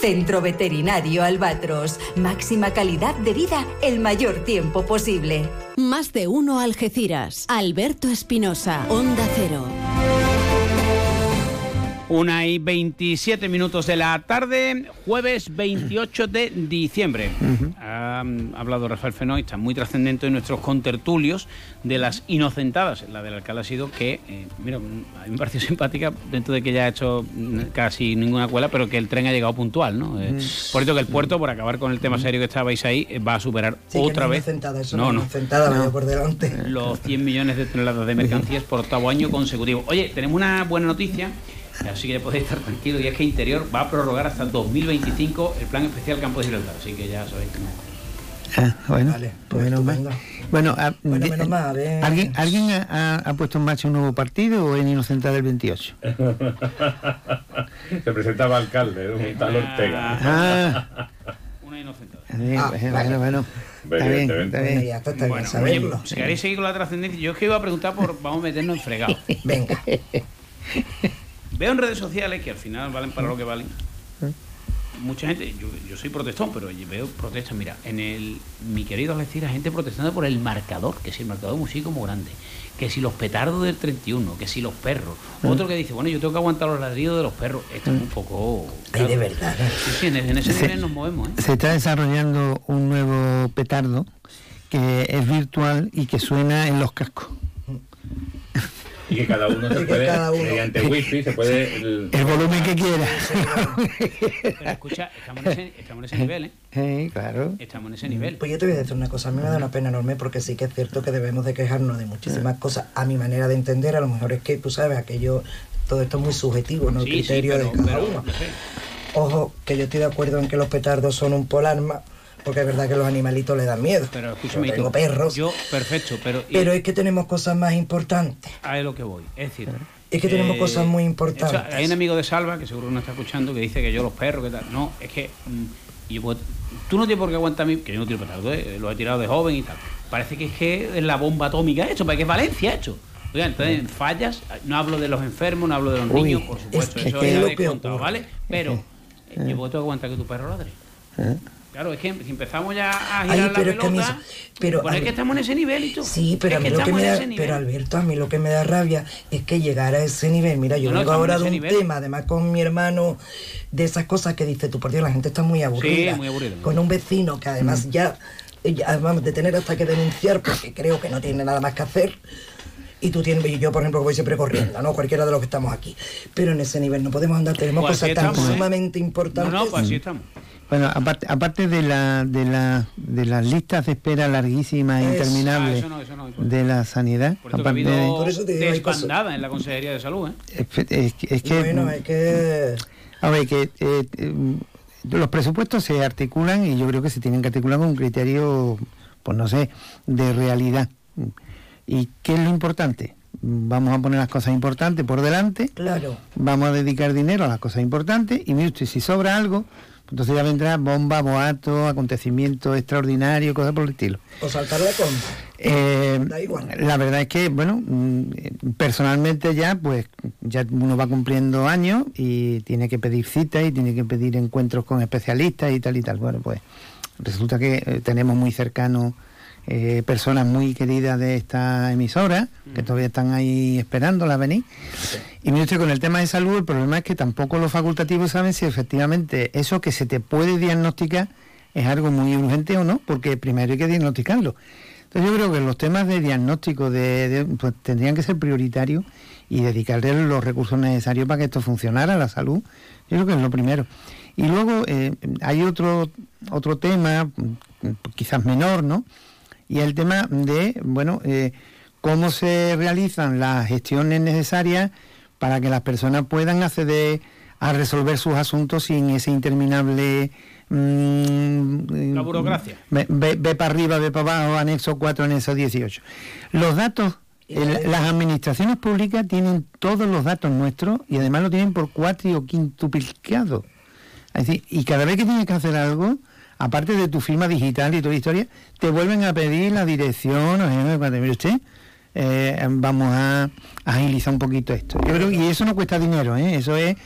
Centro Veterinario Albatros. Máxima calidad de vida el mayor tiempo posible. Más de uno Algeciras. Alberto Espinosa. Onda Cero. Una y 27 minutos de la tarde, jueves 28 de diciembre. Ha mm, hablado Rafael Fenoy, está muy trascendente en nuestros contertulios de las inocentadas. La del alcalde ha sido que, eh, mira, mm, a mí me pareció simpática dentro de que ya ha hecho mm, casi ninguna cuela, pero que el tren ha llegado puntual, ¿no? Eh, Por cierto que el puerto, por acabar con el tema serio que estabais ahí, eh, va a superar Sí, que otra no vez. inocentada, eso no, no, no. inocentada, vaya por delante. Los 100 millones de toneladas de mercancías por octavo año consecutivo. Oye, tenemos una buena noticia, así que ya podéis estar tranquilos, y es que Interior va a prorrogar hasta 2025 el plan especial Campo de Gibraltar, así que ya sabéis que no. Ah, bueno, pues menos mal. Bueno, ah, Bueno, de- menos mal. ¿alguien, ¿alguien ha, ha- ha puesto en marcha un nuevo partido o en Inocentada del 28? Se presentaba alcalde, un tal Ortega. Ah. Una inocentada. Bien, bueno, bueno, bueno. Está bien, está bien. Ya está, está bien Bueno, saberlo. si queréis seguir con la trascendencia, yo es que iba a preguntar por, vamos a meternos en fregado. Venga. Veo en redes sociales que al final valen para lo que valen. Mucha gente, yo, yo soy protestón, pero veo protestas. Mira, en el mi querido Algeciras, gente protestando por el marcador, que si el marcador es muy chico, muy grande. que si los petardos del 31, que si los perros. Otro que dice, bueno, yo tengo que aguantar los ladridos de los perros. Esto es un poco... Ay, de verdad. Sí, sí, en, en ese Se- nivel nos movemos, ¿eh? Se está desarrollando un nuevo petardo que es virtual y que suena en los cascos. Y que cada uno se puede, cada uno- mediante wifi, se puede... El, El volumen que quiera. Pero escucha, estamos en ese, estamos en ese nivel, ¿eh? Sí, claro. Estamos en ese nivel. Pues yo te voy a decir una cosa, a mí me da una pena enorme porque sí que es cierto que debemos de quejarnos de muchísimas cosas. A mi manera de entender, a lo mejor es que tú sabes, aquello, todo esto es muy subjetivo, ¿no? El Sí, sí, criterio pero- de cada pero, uno. no sé. Ojo, que yo estoy de acuerdo en que los petardos son un polarma, porque es verdad que los animalitos le dan miedo. Pero escúchame, Yo tengo perros. Yo, perfecto, pero... Pero es que tenemos cosas más importantes. a lo que voy. Es decir, Es que tenemos cosas muy importantes. hay un amigo de Salva que seguro no está escuchando que dice que yo los perros, que tal. No, es que mm, yo puedo- tú no tienes por qué aguantar mi. Que yo no tiro petardo, ¿eh? lo he tirado de joven y tal. Parece que es que es la bomba atómica hecho, para que es Valencia hecho. Oiga, entonces fallas, no hablo de los enfermos, no hablo de los Uy, niños, por supuesto, es que- eso ya lo he contado. ¿vale? Pero eh, yo puedo aguantar que tu perro ladre. Claro, es que si empezamos ya a Ay, girar pero la es que a mí pelota, eso- pero pues a es que estamos en ese nivel y tú. Sí, pero Es a mí que lo que me da, pero Alberto, a mí lo que me da rabia es que llegar a ese nivel, mira, yo No, vengo ahora de un nivel. tema, además con mi hermano, de esas cosas que dices tú, por Dios, la gente está muy aburrida. Sí, muy aburrida. Con un vecino que además ya, ya, vamos, de tener hasta que denunciar, porque creo que no tiene nada más que hacer. Y tú tienes, y yo por ejemplo voy siempre corriendo, ¿no? Cualquiera de los que estamos aquí. Pero en ese nivel no podemos andar, tenemos Pues cosas tan estamos, ¿eh? sumamente importantes. No, no, pues así estamos. Bueno, aparte, aparte de, la, de, la, de las listas de espera larguísimas e interminables ah, eso no, eso no, eso de la sanidad, Por eso que ha aparte habido Por eso te digo, desbandada en la Consejería de Salud, ¿eh? Es, es que- es que, Bueno, es que... a ver, que eh, eh, los presupuestos se articulan y yo creo que se tienen que articular con un criterio, pues no sé, de realidad. ¿Y qué es lo importante? Vamos a poner las cosas importantes por delante, Claro. vamos a dedicar dinero a las cosas importantes y mire usted, si sobra algo, entonces ya vendrá bomba, boato, acontecimiento extraordinario, cosas por el estilo. O saltar la compra. Eh, Da igual. La verdad es que, bueno, mm, personalmente ya, pues, ya uno va cumpliendo años y tiene que pedir citas y tiene que pedir encuentros con especialistas y tal y tal. Bueno, pues resulta que eh, tenemos muy cercanos eh, personas muy queridas de esta emisora, que todavía están ahí esperándola venir. Y mire usted, con el tema de salud, el problema es que tampoco los facultativos saben si efectivamente eso que se te puede diagnosticar es algo muy urgente o no, porque primero hay que diagnosticarlo. Entonces yo creo que los temas de diagnóstico de, de- pues, tendrían que ser prioritarios y dedicarle los recursos necesarios para que esto funcionara, la salud. Yo creo que es lo primero. Y luego eh, hay otro, otro tema, mm, quizás menor, ¿no? Y el tema de, bueno, eh, cómo se realizan las gestiones necesarias para que las personas puedan acceder a resolver sus asuntos sin ese interminable... mm, La burocracia. Ve, ve- ve para arriba, ve para abajo, anexo 4, anexo 18. Los datos, el- las administraciones públicas tienen todos los datos nuestros y además lo tienen por cuatro o quintuplicado. Es decir, y cada vez que tienes que hacer algo, aparte de tu firma digital y toda la historia, te vuelven a pedir la dirección, o sea, cuando mire usted, eh, vamos a agilizar un poquito esto. Yo creo, y eso no cuesta dinero, ¿eh? eso es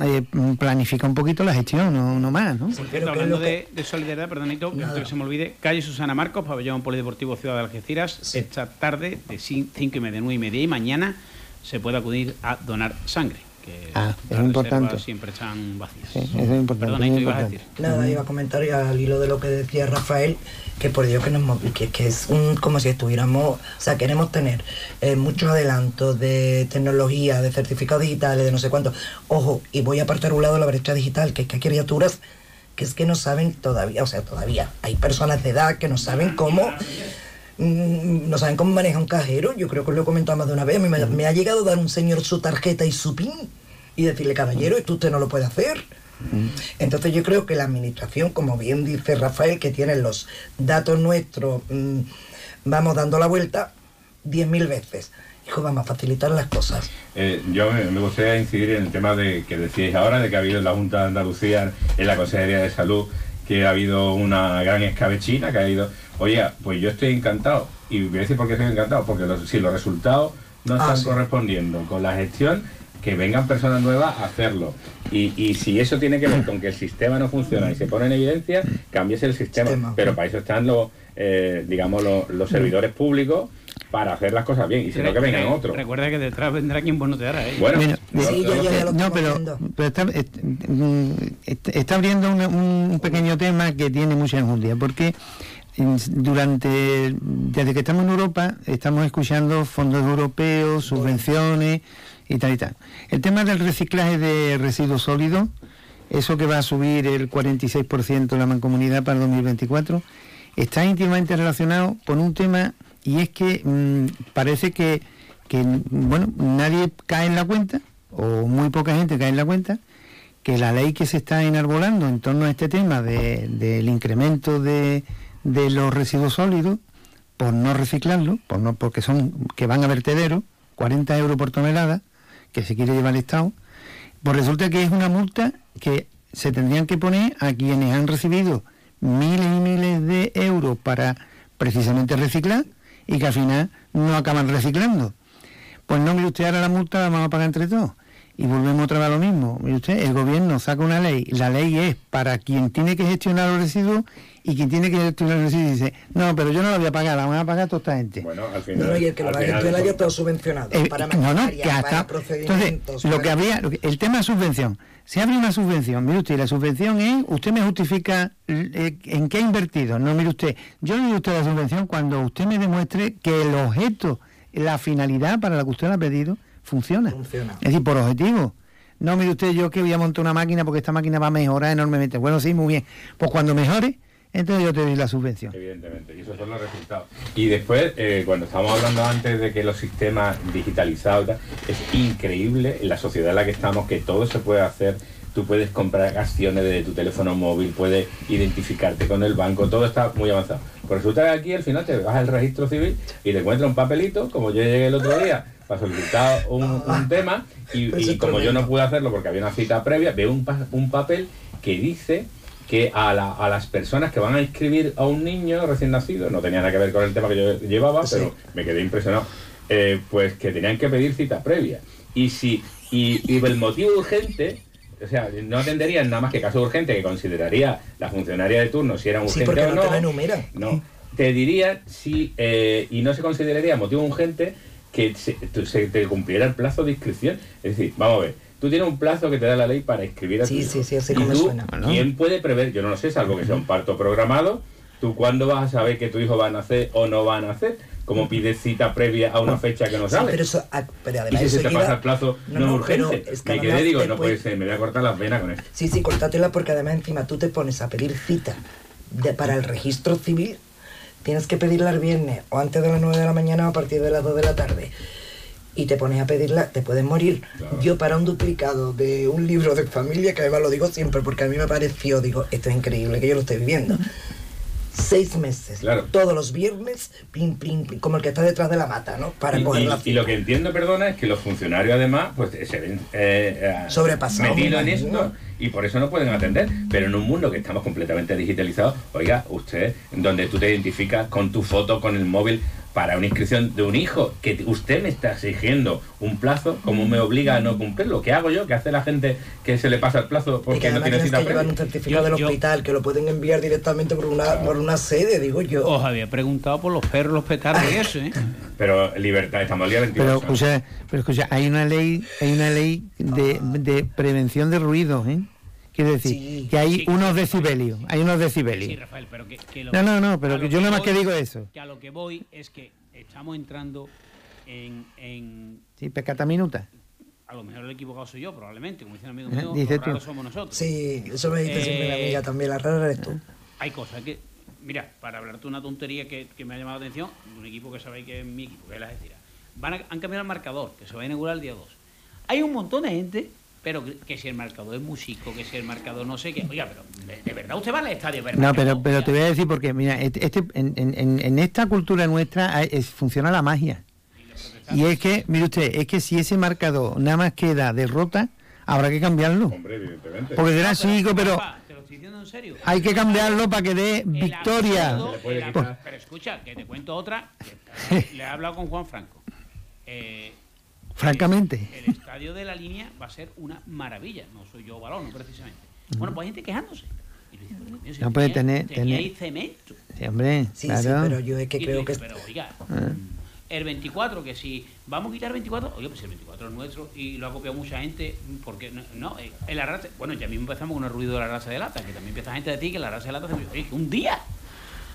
eh, planificar un poquito la gestión, no, no más, ¿no? Por cierto, hablando de, de solidaridad, perdonito, que se me olvide, calle Susana Marcos, pabellón polideportivo Ciudad de Algeciras, esta tarde de 5 y media, 9 y media y mañana se puede acudir a donar sangre. Que Ah, es las importante. siempre están vacías. Sí, es importante. Perdonito, es ibas a importante. decir. Nada, iba a comentar y al hilo de lo que decía Rafael, que por Dios que, nos, que, que es un, como si estuviéramos, o sea, queremos tener eh, muchos adelantos de tecnología, de certificados digitales, de no sé cuánto. Ojo, y voy a apartar un lado la brecha digital, que es que hay criaturas que es que no saben todavía, o sea, todavía hay personas de edad que no saben cómo no saben cómo maneja un cajero. Yo creo que os lo he comentado más de una vez. A mí me, me ha llegado a dar un señor su tarjeta y su PIN y decirle, caballero, esto usted no lo puede hacer. Entonces yo creo que la administración, como bien dice Rafael, que tiene los datos nuestros, mm, vamos dando la vuelta 10.000 veces. Hijo, vamos a facilitar las cosas. Eh, yo me, me gustaría incidir en el tema de que decíais ahora, de que ha habido en la Junta de Andalucía, en la Consejería de Salud, que ha habido una gran escabechina, que ha ido, oye, pues yo estoy encantado. Y voy a decir por qué estoy encantado, porque los- si los resultados no Ah, están sí. correspondiendo con la gestión, que vengan personas nuevas a hacerlo. Y, y si eso tiene que ver con que el sistema no funciona y se pone en evidencia, cambies el sistema. Sistema. Pero para eso están los, eh, digamos, los, los servidores públicos para hacer las cosas bien y si no que vengan otros. Recuerda que detrás vendrá quien bueno te hará, ¿eh? Bueno, Bueno, Sí, yo lo no, pero, está, est- mm, est- está abriendo una- un pequeño tema que tiene mucha enjundia, porque mm, durante, desde que estamos en Europa, estamos escuchando fondos europeos, subvenciones y tal y tal. El tema del reciclaje de residuos sólidos, eso que va a subir el 46% la mancomunidad para el 2024, está íntimamente relacionado con un tema y es que mm, parece que, que, bueno, nadie cae en la cuenta, o muy poca gente cae en la cuenta, que la ley que se está enarbolando en torno a este tema de- del incremento de, de los residuos sólidos, por no reciclarlo, por no, porque son que van a vertedero, 40 euros por tonelada, que se quiere llevar el Estado, pues resulta que es una multa que se tendrían que poner a quienes han recibido miles y miles de euros para precisamente reciclar y que al final no acaban reciclando. Pues no, mire usted, ahora la multa la vamos a pagar entre todos. Y volvemos otra vez a lo mismo. Usted, el gobierno saca una ley, la ley es para quien tiene que gestionar los residuos y quien tiene que los residuos dice, no, pero yo no la voy a pagar, la van a pagar toda esta gente. Bueno, al No, no, y el que lo va a gestionar ya todo subvencionado. Eh, para no, no, que hasta- para Entonces, lo que lo que- el tema de subvención. Se abre una subvención, mire usted, la subvención es, usted me justifica eh, en qué ha invertido. No, mire usted, yo le doy a usted la subvención cuando usted me demuestre que el objeto, la finalidad para la que usted la ha pedido, funciona. Funciona. Es decir, por objetivo. No, mire usted, yo que voy a montar una máquina porque esta máquina va a mejorar enormemente. Bueno, sí, muy bien. Pues cuando mejore, entonces yo te doy la subvención. Evidentemente, y esos son los resultados. Y después, eh, cuando estábamos hablando antes de que los sistemas digitalizados, y tal, es increíble en la sociedad en la que estamos que todo se puede hacer. Tú puedes comprar acciones de tu teléfono móvil, puedes identificarte con el banco, todo está muy avanzado. Pues resulta que aquí al final te vas al registro civil y te encuentras un papelito, como yo llegué el otro día, para solicitar un, un tema, y, como yo no pude hacerlo porque había una cita previa, veo un, pa- un papel que dice que a, la- a las personas que van a inscribir a un niño recién nacido, no tenía nada que ver con el tema que yo llevaba, Sí. pero me quedé impresionado, eh, pues que tenían que pedir cita previa. Y si y, y el motivo urgente, o sea, no atenderían nada más que caso urgente que consideraría la funcionaria de turno si era Sí, urgente porque o no, no. te. No, te diría si, eh, y no se consideraría motivo urgente que se, se te cumpliera el plazo de inscripción. Es decir, vamos a ver, tú tienes un plazo que te da la ley para inscribir a tu Sí, hijo. sí, sí, así Y como suena. ¿Quién puede prever? Yo no lo sé, salvo que sea un parto programado. ¿Tú cuándo vas a saber que tu hijo va a nacer o no va a nacer? ¿Cómo pides cita previa a una fecha que no Sí, sabes? pero eso, ah, pero y además si se te pasa el plazo No, no, no, urgente. pero es que me quedé digo, no puede- ser, me voy a cortar las venas con esto. Sí, sí, córtatela porque además encima tú te pones a pedir cita de- para el registro civil, tienes que pedirla el viernes o antes de las 9 de la mañana o a partir de las 2 de la tarde. Y te pones a pedirla, te puedes morir. Yo para un duplicado de un libro de familia, que además lo digo siempre porque a mí me pareció, digo, esto es increíble que yo lo estoy viviendo. Seis meses, todos los viernes, pim, pim, pim, como el que está detrás de la mata, ¿no? Para y, coger y- la y lo que entiendo, perdona, es que los funcionarios además pues se ven eh, eh, Sobrepasados, metidos en esto y por eso no pueden atender. Pero en un mundo que estamos completamente digitalizados, oiga, usted, donde tú te identificas con tu foto, con el móvil, para una inscripción de un hijo, que usted me está exigiendo un plazo, ¿cómo me obliga a no cumplirlo? ¿Qué hago yo? ¿Qué hace la gente que se le pasa el plazo Y que porque no tiene cita que llevar un certificado del hospital, que lo pueden enviar directamente por una, por una sede, digo yo. Os había preguntado por los perros, los petardos y eso, ¿eh? Pero libertad, estamos al día 22. Pero escucha, pero escucha, hay una ley, hay una ley de, de prevención de ruidos, ¿eh? Quiero decir, que hay unos decibelios, hay unos decibelios. Sí, Rafael, pero que, que lo- No, no, no, pero que yo nada más voy- que digo eso. Que a lo que voy es que estamos entrando en, en Sí, pescata minuta. a lo mejor el equivocado soy yo, probablemente, como dice un amigo mío, dices los raros tú. somos nosotros. Sí, eso me dice siempre mi Eh, amiga también, la rara eres tú. Hay cosas que, mira, para hablarte una tontería que, que me ha llamado la atención, de un equipo que sabéis que es mi equipo, que es la. Van a, han cambiado el marcador, que se va a inaugurar el día 2. Hay un montón de gente, pero que, si el marcador es músico, que si el marcador no sé qué. Oiga, pero de, verdad usted va al estadio, ¿verdad? No, pero, pero te voy a decir porque, mira, este, este- en, en- en- esta cultura nuestra es- funciona la magia. Y es que, mire usted, es que si ese marcador nada más queda derrota, habrá que cambiarlo. Hombre, evidentemente. Porque será chico, pero te lo estoy diciendo en serio. hay que cambiarlo para que dé victoria. el pero escucha, que te cuento otra. que le he hablado con Juan Franco. Eh, Francamente. el estadio de la línea va a ser una maravilla. No soy yo balón, no precisamente. Bueno, pues hay gente quejándose. Y si No puede tenía- tener- tenía tener- cemento. Sí, hombre, Sí, claro. sí, pero yo es que Y creo que... dices, pero oiga, Ah. el 24, que si vamos a quitar el 24, oye, pues el 24 es nuestro y lo ha copiado mucha gente, porque no, no eh, el arrastre, bueno, ya mismo empezamos con el ruido de la raza de lata, que también empieza gente a decir que la raza de lata, oye, que un día,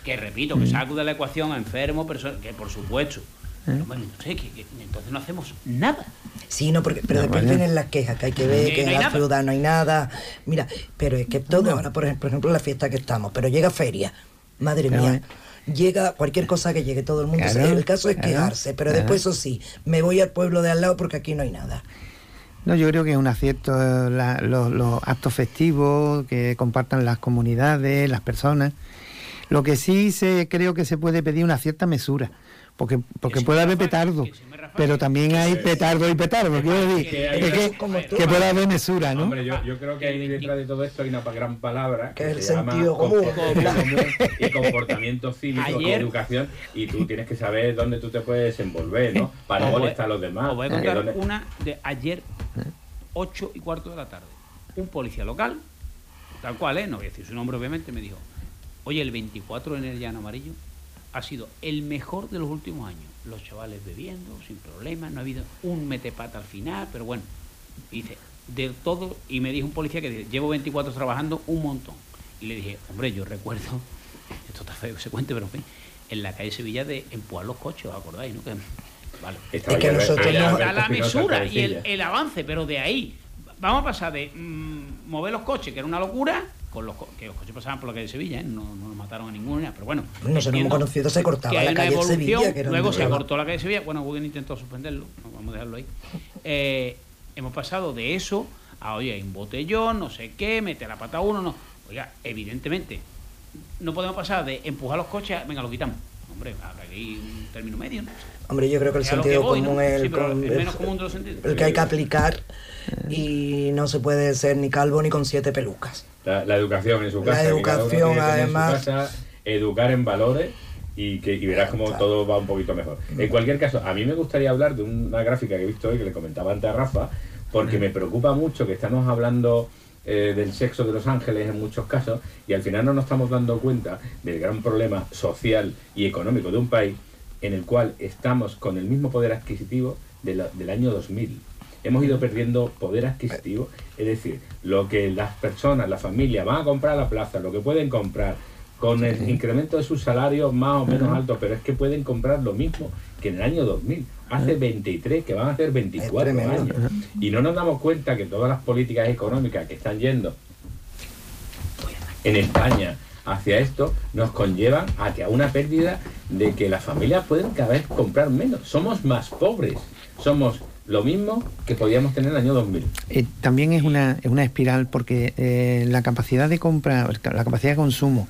que repito, que saco de la ecuación a enfermo, personas, que por supuesto, ¿Eh? bueno, entonces, que- que- entonces no hacemos nada. Sí, no, porque, pero No, después vale. vienen las quejas, que hay que ver Que que no la nada. ciudad no hay nada. Mira, pero es que todo ahora, por ejemplo, por ejemplo, la fiesta que estamos, pero llega feria, madre mía. Llega cualquier cosa que llegue todo el mundo. Claro, el caso es claro, quejarse, pero claro. después, eso sí, me voy al pueblo de al lado porque aquí no hay nada. No, yo creo que es un acierto la- los, los actos festivos que compartan las comunidades, las personas. Lo que sí se creo que se puede pedir una cierta mesura, porque porque puede haber petardo, pero también hay petardo y petardo. Quiero decir Que que, que puede haber mesura, ¿no? Hombre, yo, yo creo que hay detrás de todo esto hay una gran palabra que, es el se llama sentido común. comportamiento común y comportamiento cívico y educación y tú tienes que saber dónde tú te puedes desenvolver, ¿no? Para no molestar a los demás. Os voy a contar dónde- una de ayer, 8 y cuarto de la tarde. Un policía local, tal cual, ¿eh? no voy a decir su nombre obviamente, me dijo, oye, el 24 en el Llano Amarillo ha sido el mejor de los últimos años. Los chavales bebiendo, sin problemas, no ha habido un metepata al final, pero bueno, dice, de todo, y me dijo un policía que dice, llevo 24 trabajando un montón. Y le dije, hombre, yo recuerdo, esto está feo que se cuente, pero en fin, en la calle Sevilla de empujar los coches, ¿os acordáis? No? Que, vale. Es que nosotros Está no- la Alberto Espinosa mesura y el, el avance, pero de ahí vamos a pasar de mm, mover los coches, que era una locura, con los co- que los coches pasaban por la calle de Sevilla, ¿eh? no, no nos mataron a ninguna, pero bueno. Nos hemos conocido, se cortaba la calle de Sevilla, que luego se cortó la calle de Sevilla, bueno, Google intentó suspenderlo, no, vamos a dejarlo ahí. Eh, hemos pasado de eso a, oye, hay un botellón, no sé qué, mete la pata a uno, no. Oiga, evidentemente, no podemos pasar de empujar los coches, a, venga, lo quitamos. Hombre, habrá ir un término medio, ¿no? Hombre, yo creo que el sentido común es pero el- menos común de los sentidos. el que hay que aplicar y no se puede ser ni calvo ni con siete pelucas. La, la educación en su La casa. uno educación, que tener en su además. casa, educar en valores y, que, y verás cómo todo va un poquito mejor. En cualquier caso, a mí me gustaría hablar de una gráfica que he visto hoy, que le comentaba antes a Rafa, porque me preocupa mucho que estamos hablando eh, del sexo de los ángeles en muchos casos y al final no nos estamos dando cuenta del gran problema social y económico de un país en el cual estamos con el mismo poder adquisitivo de la- del año 2000 hemos ido perdiendo poder adquisitivo, es decir, lo que las personas, la familia van a comprar a la plaza, lo que pueden comprar, con el incremento de sus salarios más o menos altos, pero es que pueden comprar lo mismo que en el año 2000, hace 23, que van a hacer 24 tremendo. años. Y no nos damos cuenta que todas las políticas económicas que están yendo en España hacia esto nos conllevan a que a una pérdida de que las familias pueden cada vez comprar menos. Somos más pobres, somos lo mismo que podíamos tener en el año 2000. Eh, también es una, es una espiral porque eh, la capacidad de compra, la capacidad de consumo,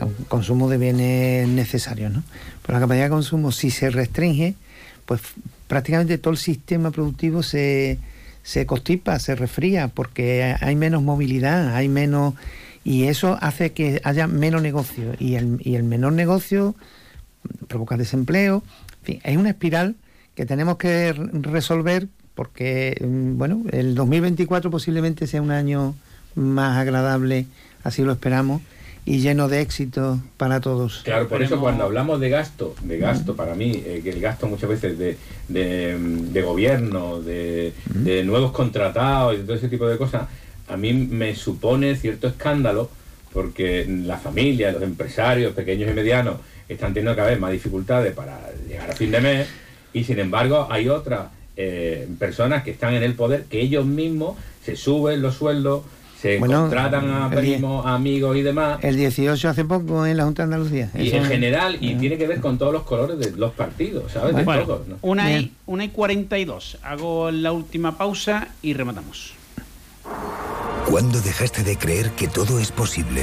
el consumo de bienes necesarios, ¿no? Pero la capacidad de consumo, si se restringe, pues prácticamente todo el sistema productivo se, se constipa, se resfría, porque hay menos movilidad, hay menos... Y eso hace que haya menos negocio. Y el, y el menor negocio provoca desempleo. En fin, es una espiral que tenemos que resolver porque, mm, bueno, el 2024 posiblemente sea un año más agradable, así lo esperamos, y lleno de éxito para todos. Claro, por eso cuando hablamos de gasto, de gasto para mí, eh, que el gasto muchas veces de, de, de gobierno, de, de nuevos contratados y de todo ese tipo de cosas, a mí me supone cierto escándalo porque la familia, los empresarios pequeños y medianos están teniendo cada vez más dificultades para llegar a fin de mes y sin embargo hay otras eh, personas que están en el poder que ellos mismos se suben los sueldos, se Bueno, contratan a primos, amigos y demás El 18 hace poco en la Junta de Andalucía. y Eso- en general, y tiene que ver con todos los colores de los partidos, ¿sabes? De todos, ¿no? una, y, una y 42. Hago la última pausa y rematamos. ¿Cuándo dejaste de creer que todo es posible?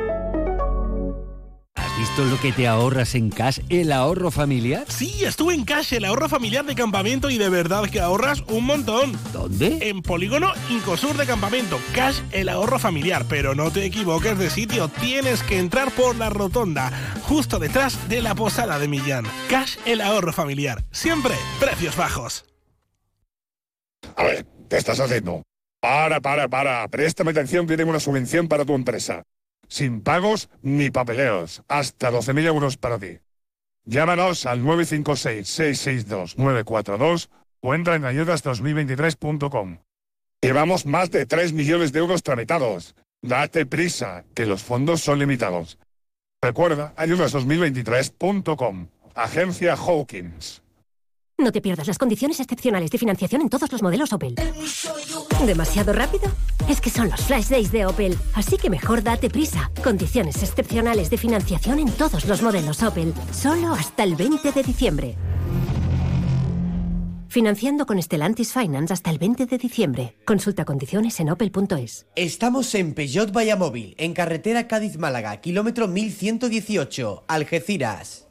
Las visto lo que te ahorras en Cash, el ahorro familiar? Sí, estuve en Cash, el ahorro familiar de campamento y de verdad que ahorras un montón. ¿Dónde? En Polígono Incosur de Campamento. Cash, el ahorro familiar. Pero no te equivoques de sitio, tienes que entrar por la rotonda, justo detrás de la posada de Millán. Cash, el ahorro familiar. Siempre precios bajos. A ver, ¿qué estás haciendo? Para, para, para. Préstame atención que tengo una subvención para tu empresa. Sin pagos ni papeleos. Hasta 12.000 euros para ti. Llámanos al 956-662-942 o entra en ayudas2023.com. Llevamos más de 3 millones de euros tramitados. Date prisa, que los fondos son limitados. Recuerda, ayudas2023.com. Agencia Hawkins. No te pierdas las condiciones excepcionales de financiación en todos los modelos Opel. ¿Demasiado rápido? Es que son los Flash Days de Opel, así que mejor date prisa. Condiciones excepcionales de financiación en todos los modelos Opel, solo hasta el 20 de diciembre. Financiando con Stellantis Finance hasta el 20 de diciembre. Consulta condiciones en opel.es. Estamos en Peugeot Vallamóvil, en carretera Cádiz-Málaga, kilómetro 1118, Algeciras.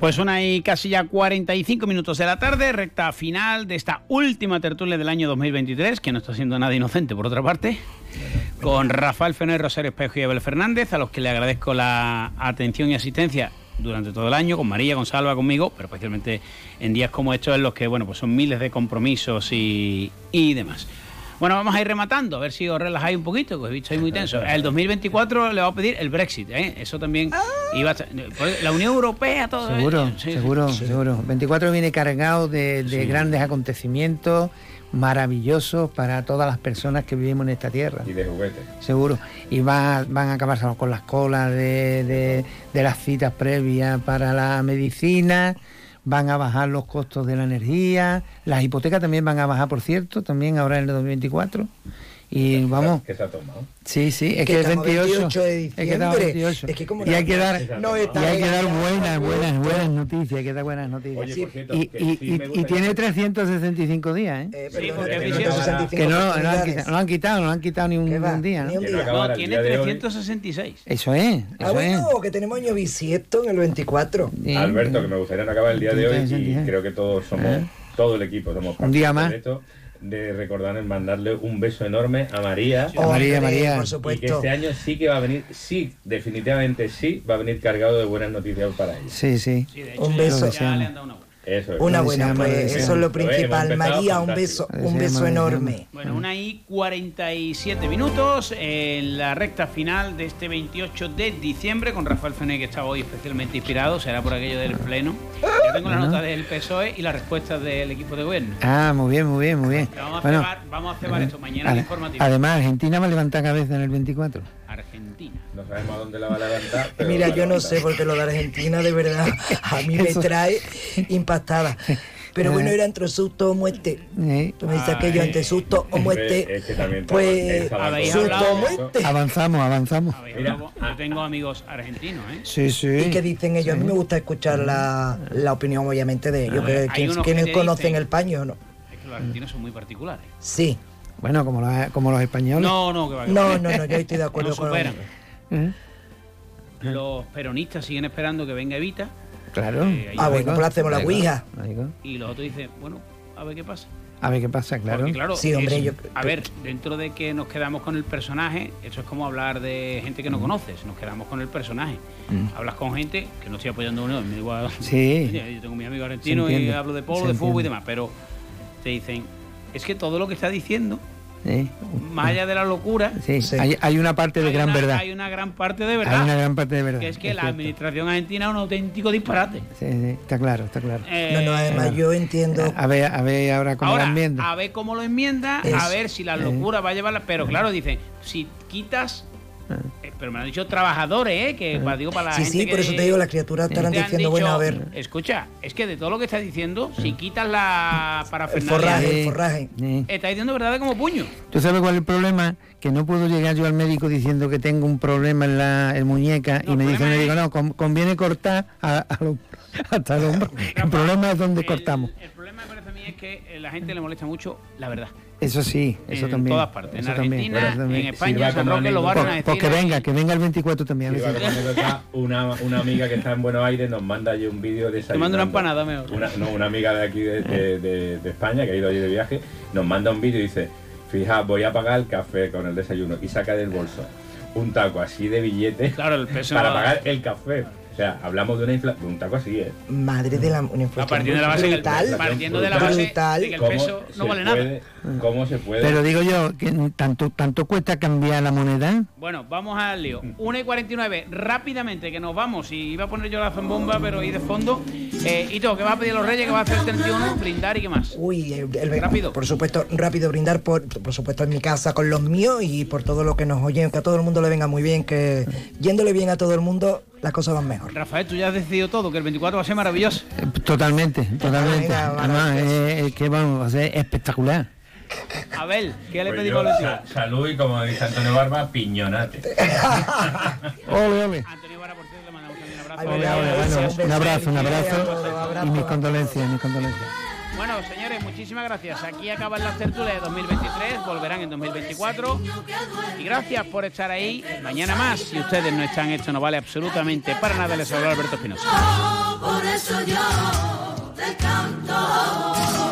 Pues una y casi ya 45 minutos de la tarde, recta final de esta última tertulia del año 2023, que no está siendo nada inocente por otra parte, con Rafael Fenómeno, Rosario Espejo y Abel Fernández, a los que le agradezco la atención y asistencia durante todo el año, con María, con Salva, conmigo, pero especialmente en días como estos en los que, bueno, pues son miles de compromisos y, y demás. Bueno, vamos a ir rematando, a ver si os relajáis un poquito, que os he visto ahí muy tenso. El 2024 le va a pedir el Brexit, ¿eh? Eso también iba a... pues, La Unión Europea, todo Seguro, Sí, seguro, sí. seguro. 24 viene cargado de, de Sí. grandes acontecimientos maravillosos para todas las personas que vivimos en esta tierra. Y de juguete. Seguro. Y va- van a acabarse con las colas de, de- de las citas previas para la medicina, van a bajar los costos de la energía, las hipotecas también van a bajar, por cierto, también ahora en el 2024. Y vamos, ¿Qué se ha tomado? sí, sí, es Que que es estamos 28. 28 de Es que estamos diciembre. 28. Es que como y hay no- que dar, no y hay que dar buenas, buenas, buenas noticias, hay que dar buenas noticias. Oye, por cierto, y, que y- sí y- y tiene 365 días, ¿eh? Sí, porque que dice- no que no, no, lo han quitado, no lo han quitado, no han quitado ni un, un día. ¿no? Ni un Que día. No, el tiene día de hoy. 366. Eso es, eso Ah, bueno, que tenemos año bisiesto en el 24. es. Sí. Alberto, que me gustaría no acabar el día de hoy y creo que todos somos, ¿Eh? todo el equipo somos Un día más. de esto, de recordar en mandarle un beso enorme a María. A María, María. Por Y que supuesto. este año sí que va a venir, sí, definitivamente sí, va a venir cargado de buenas noticias para ella. Sí, sí. Sí, de hecho, Un beso. ya le han dado una. Eso es. Una buena, pues eso es lo principal. María, un beso, un beso enorme. Bueno, una y 47 minutos en la recta final de este 28 de diciembre con Rafael Fené, que está hoy especialmente inspirado, será por aquello del pleno. Ya tengo la nota del PSOE y la respuesta del equipo de gobierno. Ah, muy bien, muy bien, muy bien. Vamos a Bueno, cebar, vamos a cebar esto mañana ade- informativo. además, Argentina va a levantar cabeza en el 24. Argentina. No sabemos a dónde la va a levantar. Pero Mira, yo no levantar. sé, porque lo de Argentina de verdad a mí me trae Pero bueno, era entre susto o muerte. Eh, Tú me dices aquello entre susto o muerte. Es que también está- Pues susto o muerte. avanzamos, avanzamos. Mira, yo, tengo amigos argentinos, ¿eh? Sí, sí. ¿Y qué dicen ellos? A mí me gusta escuchar la, la opinión, obviamente, de ellos, ver, que, conocen dicen- el paño, ¿no? Es que los argentinos son muy particulares. Sí. Bueno, como los, como los españoles. No, no, que va. que No, va. no, no, yo estoy de acuerdo No con superan. ¿Eh? Los peronistas siguen esperando que venga Evita Claro. Eh, Ah, bueno, pues hacemos la ouija. y los otros dicen, bueno, a ver qué pasa. A ver qué pasa, claro. Porque claro, Sí, hombre, es- yo- a ver, dentro de que nos quedamos con el personaje, eso es como hablar de gente que no conoces, nos quedamos con el personaje. Mm. Hablas con gente que no estoy apoyando a uno, me igual. Sí. Yo tengo mi amigo argentino y hablo de polo, se de fútbol y demás, pero te dicen, es que todo lo que está diciendo, ¿eh? más allá de la locura, Sí, Sí. Hay, hay una parte de gran una, verdad. hay una gran parte de Hay una verdad, gran parte de verdad. que es que es la cierto. administración argentina es un auténtico disparate. Sí, sí, está claro, está claro. No, no, Eh, además yo entiendo. A ver, a ver ahora cómo Ahora, la enmienda. a ver cómo lo enmienda, Es- a ver si la locura va a llevarla. Pero claro, dice, si quitas Eh, pero me han dicho trabajadores, ¿eh? Que para, digo para la Sí, gente sí, por que- eso te digo, las criaturas estarán diciendo, bueno, a ver. Escucha, es que de todo lo que estás diciendo, si quitas la El parafernalia, forraje, el forraje. Sí. estás diciendo verdad como puño. ¿Tú sabes cuál es el problema? Que no puedo llegar yo al médico diciendo que tengo un problema en la en muñeca y me dice, me digo, no, con- conviene cortar a- a lo- hasta el hombro. El problema es dónde cortamos. El problema me parece a mí es que eh, la gente le molesta mucho la verdad. Eso sí, eso en también. todas partes, en eso Argentina, eso también. en España, en San Roque lo van a decir. pues que ahí. venga, que venga el 24 también. anécdota, una, una amiga que está en Buenos Aires nos manda allí un vídeo de Te mando una empanada mejor. Una, no, una amiga de aquí de, de- de- de España que ha ido allí de viaje, nos manda un vídeo y dice, fija, voy a pagar el café con el desayuno y saca del bolso un taco así de billetes Claro, el peso para pagar el café. O sea, hablamos de una inflación, un taco así, ¿eh? Madre de la una inflación partiendo de la base que el- brutal, partiendo de la base brutal. de que el ¿Cómo peso no se vale nada. puede- ¿Cómo se puede? Pero digo yo, que tanto, tanto cuesta cambiar la moneda. Bueno, vamos al lío. 1 y 49, rápidamente, que nos vamos. Y iba a poner yo la zambomba, pero ahí de fondo. Eh, y todo, ¿qué vas a pedir a los reyes? ¿Qué vas a hacer el 31? Brindar y qué más. Uy, el- el- Rápido. Por supuesto, rápido brindar, por, por supuesto, en mi casa con los míos y por todo lo que nos oyen, que a todo el mundo le venga muy bien, que yéndole bien a todo el mundo, las cosas van mejor. Rafael, tú ya has decidido todo, que el 24 va a ser maravilloso. Totalmente, totalmente. Además, es, es que vamos a ser espectacular. Abel, ¿qué le Pues pedimos yo, al sa- 21? salud y como dice Antonio Barba, piñonate. Ole, ole. Antonio Vara, por cierto, le mandamos también un abrazo. Ay, Ole, venga, ole, beso, bueno, beso, un abrazo, un a abrazo. Y mis condolencias, mis condolencias. Bueno, señores, muchísimas gracias. Aquí acaban las tertulias de 2023, volverán en 2024. Y gracias por estar ahí. Mañana más, si ustedes no están, esto no vale absolutamente para nada. Les habló Alberto Espinosa. Por eso yo te canto.